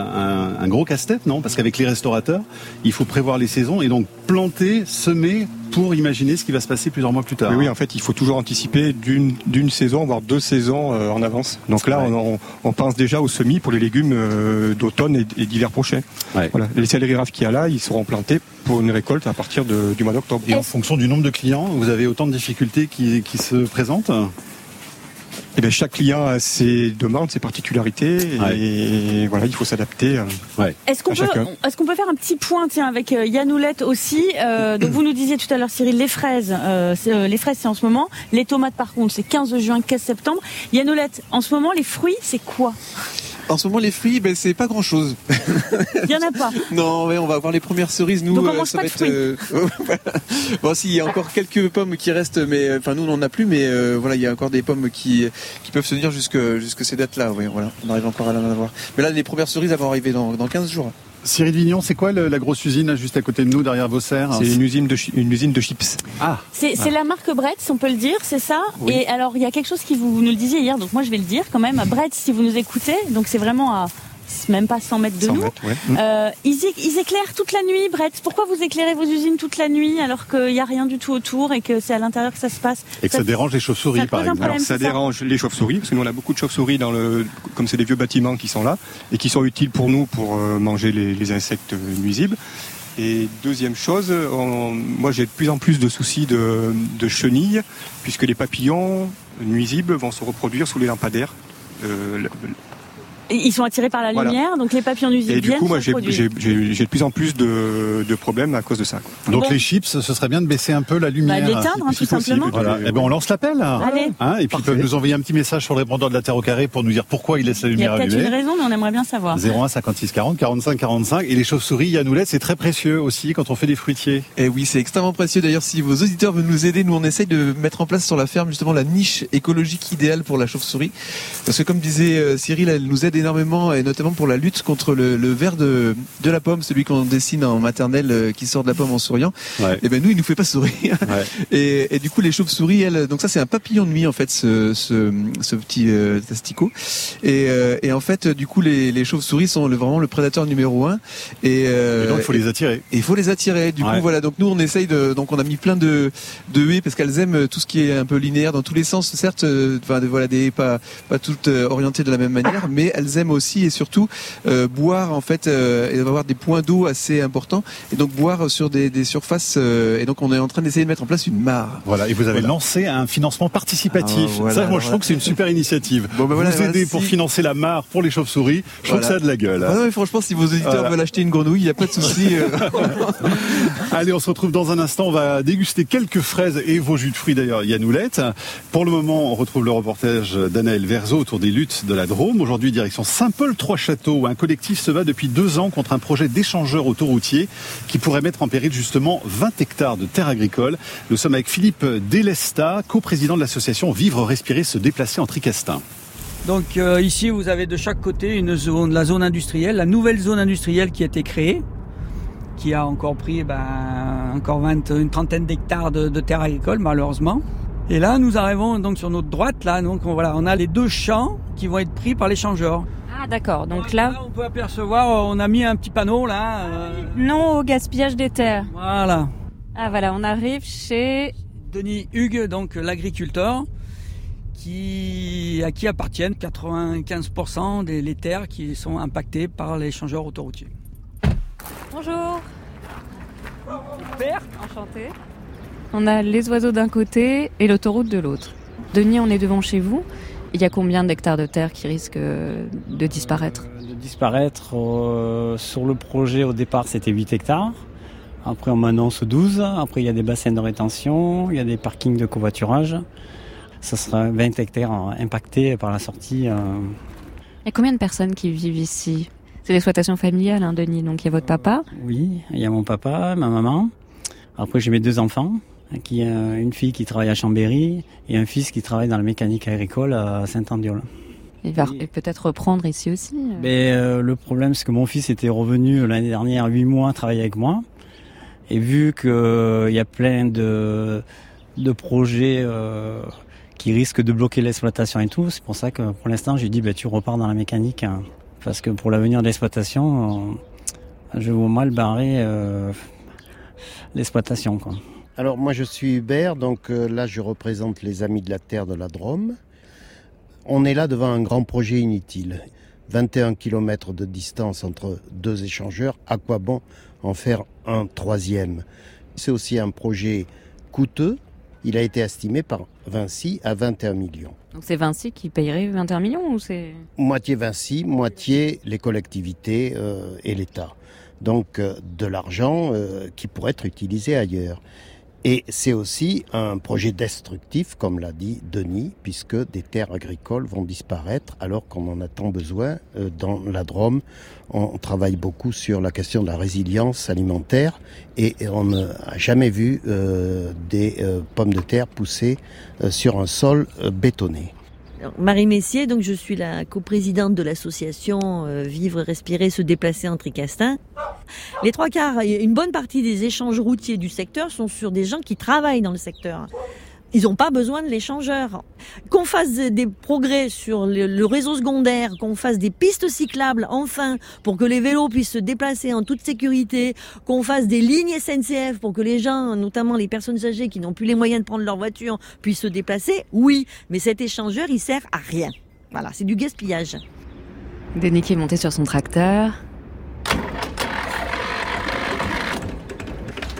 [SPEAKER 4] un- un gros casse-tête, non? Parce qu'avec les restaurateurs, il faut prévoir les saisons et donc planter, semer pour imaginer ce qui va se passer plusieurs mois plus tard.
[SPEAKER 6] Oui, oui, en fait, il faut toujours anticiper d'une d'une saison, voire deux saisons euh, en avance. Donc là,
[SPEAKER 4] Ouais.
[SPEAKER 6] on, on- on pense déjà aux semis pour les légumes euh, d'automne et, et d'hiver prochain.
[SPEAKER 4] Ouais.
[SPEAKER 6] Voilà. Les céleri raves qu'il y a là, ils seront plantés pour une récolte à partir de- du mois d'octobre.
[SPEAKER 4] Et en fonction du nombre de clients, vous avez autant de difficultés qui, qui se présentent?
[SPEAKER 6] Bien, chaque client a ses demandes, ses particularités, et voilà, il faut s'adapter. euh.
[SPEAKER 5] Est-ce qu'on peut,
[SPEAKER 6] chacun.
[SPEAKER 5] est-ce qu'on peut faire un petit point tiens avec euh, Yann Oulette aussi Euh, Donc vous nous disiez tout à l'heure Cyril les fraises, euh, c'est, euh, les fraises c'est en ce moment, les tomates par contre c'est 15 juin 15 septembre. Yann Oulette, en ce moment les fruits c'est quoi?
[SPEAKER 9] En ce moment, les fruits, ben, c'est pas grand chose.
[SPEAKER 5] Il y en a pas. *laughs*
[SPEAKER 9] Non, ouais, on va avoir les premières cerises. Nous,
[SPEAKER 5] Donc on
[SPEAKER 9] euh,
[SPEAKER 5] mange
[SPEAKER 9] ça
[SPEAKER 5] pas
[SPEAKER 9] va
[SPEAKER 5] de
[SPEAKER 9] être. euh. *laughs* Bon, si, il y a encore quelques pommes qui restent, mais euh, enfin, nous, on n'en a plus, mais euh, voilà, il y a encore des pommes qui, qui peuvent se tenir jusque, jusque ces dates-là. Oui, voilà, on arrive encore à en avoir. Mais là, les premières cerises elles vont arriver dans, dans 15 jours.
[SPEAKER 4] Cyril Vignon, c'est quoi le- la grosse usine juste à côté de nous, derrière vos serres
[SPEAKER 6] C'est une usine de une usine de chips.
[SPEAKER 4] Ah,
[SPEAKER 5] C'est c'est la marque Bretz, on peut le dire, c'est ça?
[SPEAKER 6] Oui.
[SPEAKER 5] Et alors il y a quelque chose qui vous, vous nous le disiez hier, donc moi je vais le dire quand même. Bretz, si vous nous écoutez, donc c'est vraiment à même pas 100 mètres de
[SPEAKER 6] 100
[SPEAKER 5] nous.
[SPEAKER 6] mètres, ouais.
[SPEAKER 5] Euh, ils, éclairent toute la nuit, Bretz. Pourquoi vous éclairez vos usines toute la nuit alors qu'il n'y a rien du tout autour et que c'est à l'intérieur que ça se passe
[SPEAKER 4] et que ça, dérange les chauves-souris, par exemple.
[SPEAKER 5] problème.
[SPEAKER 6] Alors ça
[SPEAKER 5] ça.
[SPEAKER 6] dérange les chauves-souris, parce que nous on a beaucoup de chauves-souris dans le, comme c'est des vieux bâtiments qui sont là et qui sont utiles pour nous pour euh, manger les, les insectes nuisibles. Et deuxième chose, on- moi j'ai de plus en plus de soucis de, de chenilles, puisque les papillons nuisibles vont se reproduire sous les lampadaires. Euh,
[SPEAKER 5] Ils sont attirés par la
[SPEAKER 6] Voilà.
[SPEAKER 5] lumière, donc les papillons nuisibles
[SPEAKER 6] et du coup, moi j'ai de plus en plus de, de problèmes à cause de ça. quoi.
[SPEAKER 4] Donc
[SPEAKER 5] Bon.
[SPEAKER 4] les chips, ce serait bien de baisser un peu la lumière.
[SPEAKER 5] Bah, d'éteindre, hein, tout
[SPEAKER 4] possible.
[SPEAKER 5] simplement.
[SPEAKER 4] Voilà. Eh ben on lance l'appel.
[SPEAKER 5] Allez.
[SPEAKER 4] Hein, et puis ils peuvent nous envoyer un petit message sur le répondeur de la Terre au carré pour nous dire pourquoi il laisse la
[SPEAKER 5] Il y
[SPEAKER 4] lumière
[SPEAKER 5] a peut-être une
[SPEAKER 4] allumée.
[SPEAKER 5] raison, mais on aimerait bien savoir.
[SPEAKER 4] 01 56 40 45 45 et les chauves-souris Yanoulet c'est très précieux aussi quand on fait des fruitiers.
[SPEAKER 9] Et oui, c'est extrêmement précieux. D'ailleurs, si vos auditeurs veulent nous aider, nous on essaye de mettre en place sur la ferme justement la niche écologique idéale pour la chauve-souris. Parce que comme disait euh, Cyril, elle nous aide énormément, et notamment pour la lutte contre le, le ver de, de la pomme, celui qu'on dessine en maternelle euh, qui sort de la pomme en souriant.
[SPEAKER 4] Ouais.
[SPEAKER 9] Et ben nous, il nous fait pas sourire.
[SPEAKER 4] Ouais. *laughs*
[SPEAKER 9] Et, et du coup, les chauves-souris, elles, donc ça c'est un papillon de nuit en fait, ce, ce, ce petit euh. Et, euh, et en fait, du coup, les, les chauves-souris sont le, vraiment le prédateur numéro un. Et, euh,
[SPEAKER 4] Et donc, il faut les attirer.
[SPEAKER 9] et il faut les attirer. Du
[SPEAKER 4] Ouais.
[SPEAKER 9] coup, voilà. Donc nous, on essaye de. Donc on a mis plein de de haies parce qu'elles aiment tout ce qui est un peu linéaire dans tous les sens. Certes, enfin voilà des haies pas pas toutes orientées de la même manière, mais elles aiment aussi et surtout euh, boire en fait euh, et avoir des points d'eau assez importants et donc boire sur des, des surfaces. euh, et donc on est en train d'essayer de mettre en place une mare.
[SPEAKER 4] Voilà, et vous avez
[SPEAKER 9] Voilà.
[SPEAKER 4] lancé un financement participatif.
[SPEAKER 9] Ah, voilà,
[SPEAKER 4] ça, moi, je trouve que c'est une super initiative.
[SPEAKER 9] Bon, bah, voilà,
[SPEAKER 4] vous aider
[SPEAKER 9] si-
[SPEAKER 4] pour financer la mare pour les chauves-souris, je trouve que ça a de la gueule.
[SPEAKER 9] Ah non, mais franchement, si vos auditeurs veulent acheter une grenouille, il n'y a pas de souci. *laughs*
[SPEAKER 4] Allez, on se retrouve dans un instant. On va déguster quelques fraises et vos jus de fruits d'ailleurs, Yannoulette. Pour le moment, on retrouve le reportage d'Anaël Verzo autour des luttes de la Drôme. Aujourd'hui, direction Saint-Paul-Trois-Châteaux, un collectif se bat depuis deux ans contre un projet d'échangeur autoroutier qui pourrait mettre en péril justement 20 hectares de terres agricoles. Nous sommes avec Philippe Delesta, coprésident de l'association Vivre, Respirer, Se Déplacer en Tricastin.
[SPEAKER 11] Donc euh, ici, vous avez de chaque côté une zone, la zone industrielle, la nouvelle zone industrielle qui a été créée, qui a encore pris ben, encore 20, une trentaine d'hectares de terres agricoles, malheureusement. Et là, nous arrivons donc sur notre droite, là, donc on, voilà, on a les deux champs qui vont être pris par l'échangeur.
[SPEAKER 5] Ah d'accord, donc là,
[SPEAKER 11] on peut apercevoir, on a mis un petit panneau là. euh,
[SPEAKER 5] non au gaspillage des terres.
[SPEAKER 11] voilà.
[SPEAKER 5] Ah voilà, on arrive chez...
[SPEAKER 11] Denis Hugues, donc l'agriculteur, qui, à qui appartiennent 95% des les terres qui sont impactées par l'échangeur autoroutier.
[SPEAKER 5] Bonjour Enchanté. On a les oiseaux d'un côté et l'autoroute de l'autre. Denis, on est devant chez vous. Il y a combien d'hectares de terre qui risquent euh, de disparaître
[SPEAKER 12] de disparaître. euh, sur le projet, au départ, c'était 8 hectares. Après, on m'annonce 12. Après, il y a des bassins de rétention, il y a des parkings de covoiturage. Ça sera 20 hectares euh, impactés par la sortie. euh.
[SPEAKER 5] Il y a combien de personnes qui vivent ici? C'est l'exploitation familiale, hein, Denis. Donc il y a votre papa.
[SPEAKER 12] Oui, il y a mon papa, ma maman. Après, j'ai mes deux enfants. Qui, euh, une fille qui travaille à Chambéry et un fils qui travaille dans la mécanique agricole à Saint-Andiol.
[SPEAKER 5] Il va peut-être reprendre ici aussi. euh.
[SPEAKER 12] Mais euh, le problème, c'est que mon fils était revenu l'année dernière huit mois travailler avec moi. Et vu qu'il y a plein de, de projets euh, qui risquent de bloquer l'exploitation et tout, c'est pour ça que pour l'instant, j'ai dit, bah, tu repars dans la mécanique. hein. parce que pour l'avenir de l'exploitation, je vois mal barrer l'exploitation. quoi.
[SPEAKER 13] Alors moi je suis Hubert, donc euh, là je représente les Amis de la Terre de la Drôme. On est là devant un grand projet inutile. 21 km de distance entre deux échangeurs, à quoi bon en faire un troisième? C'est aussi un projet coûteux. Il a été estimé par Vinci à 21 millions.
[SPEAKER 5] Donc c'est Vinci qui payerait 21 millions ou c'est?
[SPEAKER 13] Moitié Vinci, moitié les collectivités euh, et l'État. Donc euh, de l'argent euh, qui pourrait être utilisé ailleurs. Et c'est aussi un projet destructif, comme l'a dit Denis, puisque des terres agricoles vont disparaître alors qu'on en a tant besoin. Euh, Dans la Drôme, on travaille beaucoup sur la question de la résilience alimentaire et on n'a jamais vu euh, des euh, pommes de terre pousser sur un sol bétonné.
[SPEAKER 14] Marie Messier, donc je suis la coprésidente de l'association euh, Vivre, Respirer, Se Déplacer en Tricastin. Les trois quarts, une bonne partie des échanges routiers du secteur sont sur des gens qui travaillent dans le secteur. Ils n'ont pas besoin de l'échangeur. Qu'on fasse des- progrès sur le, le réseau secondaire, qu'on fasse des pistes cyclables, enfin, pour que les vélos puissent se déplacer en toute sécurité, qu'on fasse des lignes SNCF pour que les gens, notamment les personnes âgées qui n'ont plus les moyens de prendre leur voiture, puissent se déplacer, oui. Mais cet échangeur, il sert à rien. Voilà, c'est du gaspillage.
[SPEAKER 5] Denis qui est monté sur son tracteur.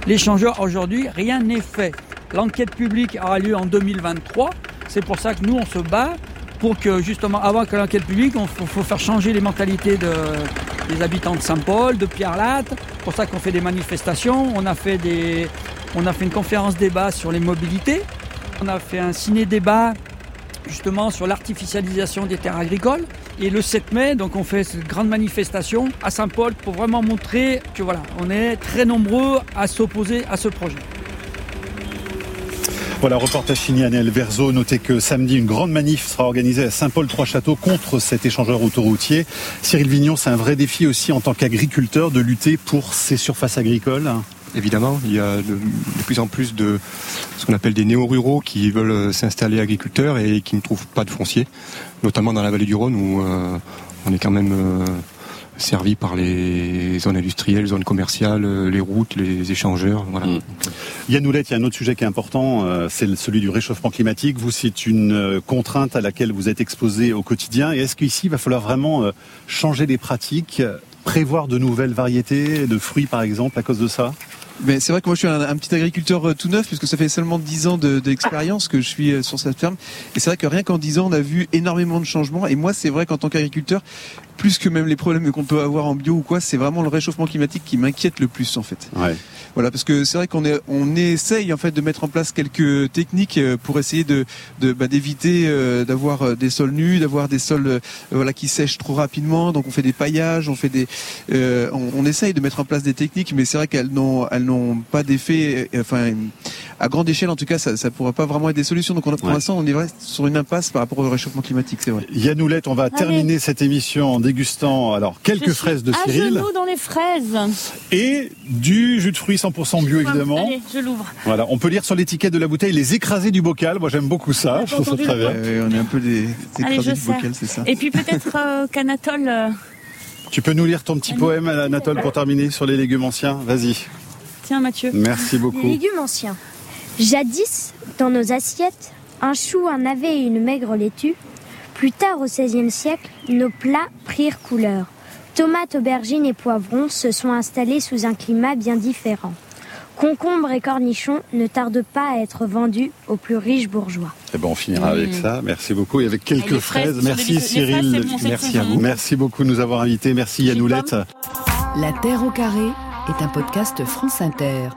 [SPEAKER 11] L'échangeur, aujourd'hui, rien n'est fait. L'enquête publique aura lieu en 2023. C'est pour ça que nous, on se bat pour que, justement, avant que l'enquête publique, il faut, faire changer les mentalités de, des habitants de Saint-Paul, de Pierre-Latte. C'est pour ça qu'on fait des manifestations. On a fait, des, on a fait une conférence débat sur les mobilités. On a fait un ciné-débat justement sur l'artificialisation des terres agricoles. Et le 7 mai, donc on fait cette grande manifestation à Saint-Paul pour vraiment montrer que voilà, on est très nombreux à s'opposer à ce projet.
[SPEAKER 4] Voilà, reportage signé Anel Verzo. Notez que samedi, une grande manif sera organisée à Saint-Paul-Trois-Châteaux contre cet échangeur autoroutier. Cyril Vignon, c'est un vrai défi aussi en tant qu'agriculteur de lutter pour ces surfaces agricoles
[SPEAKER 6] Évidemment, il y a de, plus en plus de ce qu'on appelle des néo-ruraux qui veulent s'installer agriculteurs et qui ne trouvent pas de foncier, notamment dans la vallée du Rhône où euh, on est quand même euh, servi par les zones industrielles, zones commerciales, les routes, les échangeurs. Voilà.
[SPEAKER 4] Mmh. Yann Oulette, il y a un autre sujet qui est important, c'est celui du réchauffement climatique. Vous, c'est une contrainte à laquelle vous êtes exposé au quotidien. Et est-ce qu'ici, il va falloir vraiment changer les pratiques, prévoir de nouvelles variétés de fruits, par exemple, à cause de ça?
[SPEAKER 9] Mais c'est vrai que moi je suis un, petit agriculteur euh, tout neuf puisque ça fait seulement 10 ans d'expérience que je suis euh, sur cette ferme. Et c'est vrai que rien qu'en 10 ans on a vu énormément de changements. Et moi c'est vrai qu'en tant qu'agriculteur, plus que même les problèmes qu'on peut avoir en bio ou quoi, c'est vraiment le réchauffement climatique qui m'inquiète le plus en fait.
[SPEAKER 4] Ouais.
[SPEAKER 9] Voilà, parce que c'est vrai qu'on est, on essaye en fait de mettre en place quelques techniques euh, pour essayer de, de bah, d'éviter euh, d'avoir euh, des sols nus, d'avoir des sols voilà qui sèchent trop rapidement. Donc on fait des paillages, on fait des, on, on, essaye de mettre en place des techniques, mais c'est vrai qu'elles n'ont, elles n'ont pas d'effet. Enfin, à grande échelle en tout cas, ça, ça pourra pas vraiment être des solutions. Donc on, pour l'instant, on est sur une impasse par rapport au réchauffement climatique, c'est vrai.
[SPEAKER 4] Yann Oulette, on va terminer cette émission en dégustant alors quelques fraises de Cyril.
[SPEAKER 5] À dans les fraises.
[SPEAKER 4] Et du jus de fruits 100% bio évidemment.
[SPEAKER 5] Allez, je l'ouvre.
[SPEAKER 4] Voilà, on peut lire sur l'étiquette de la bouteille les écrasés du bocal. Moi j'aime beaucoup ça, je trouve ça très bien.
[SPEAKER 9] on est un peu des, écrasés du bocal, c'est ça.
[SPEAKER 5] Et puis peut-être euh, qu'Anatole. Euh,
[SPEAKER 4] tu peux nous lire ton petit poème, Anatole, pour terminer sur les légumes anciens? Vas-y.
[SPEAKER 5] Tiens, Mathieu.
[SPEAKER 4] Merci beaucoup.
[SPEAKER 3] Les légumes anciens. Jadis, dans nos assiettes, un chou, un navet et une maigre laitue. Plus tard, au XVIe siècle, nos plats prirent couleur. Tomates, aubergines et poivrons se sont installés sous un climat bien différent. Concombres et cornichons ne tardent pas à être vendus aux plus riches bourgeois.
[SPEAKER 4] Eh ben on finira avec mmh. ça. Merci beaucoup. Et avec quelques fraises. Merci Cyril. Merci à vous. Merci beaucoup de nous avoir invités. Merci Yanoulette.
[SPEAKER 1] La Terre au carré est un podcast France Inter.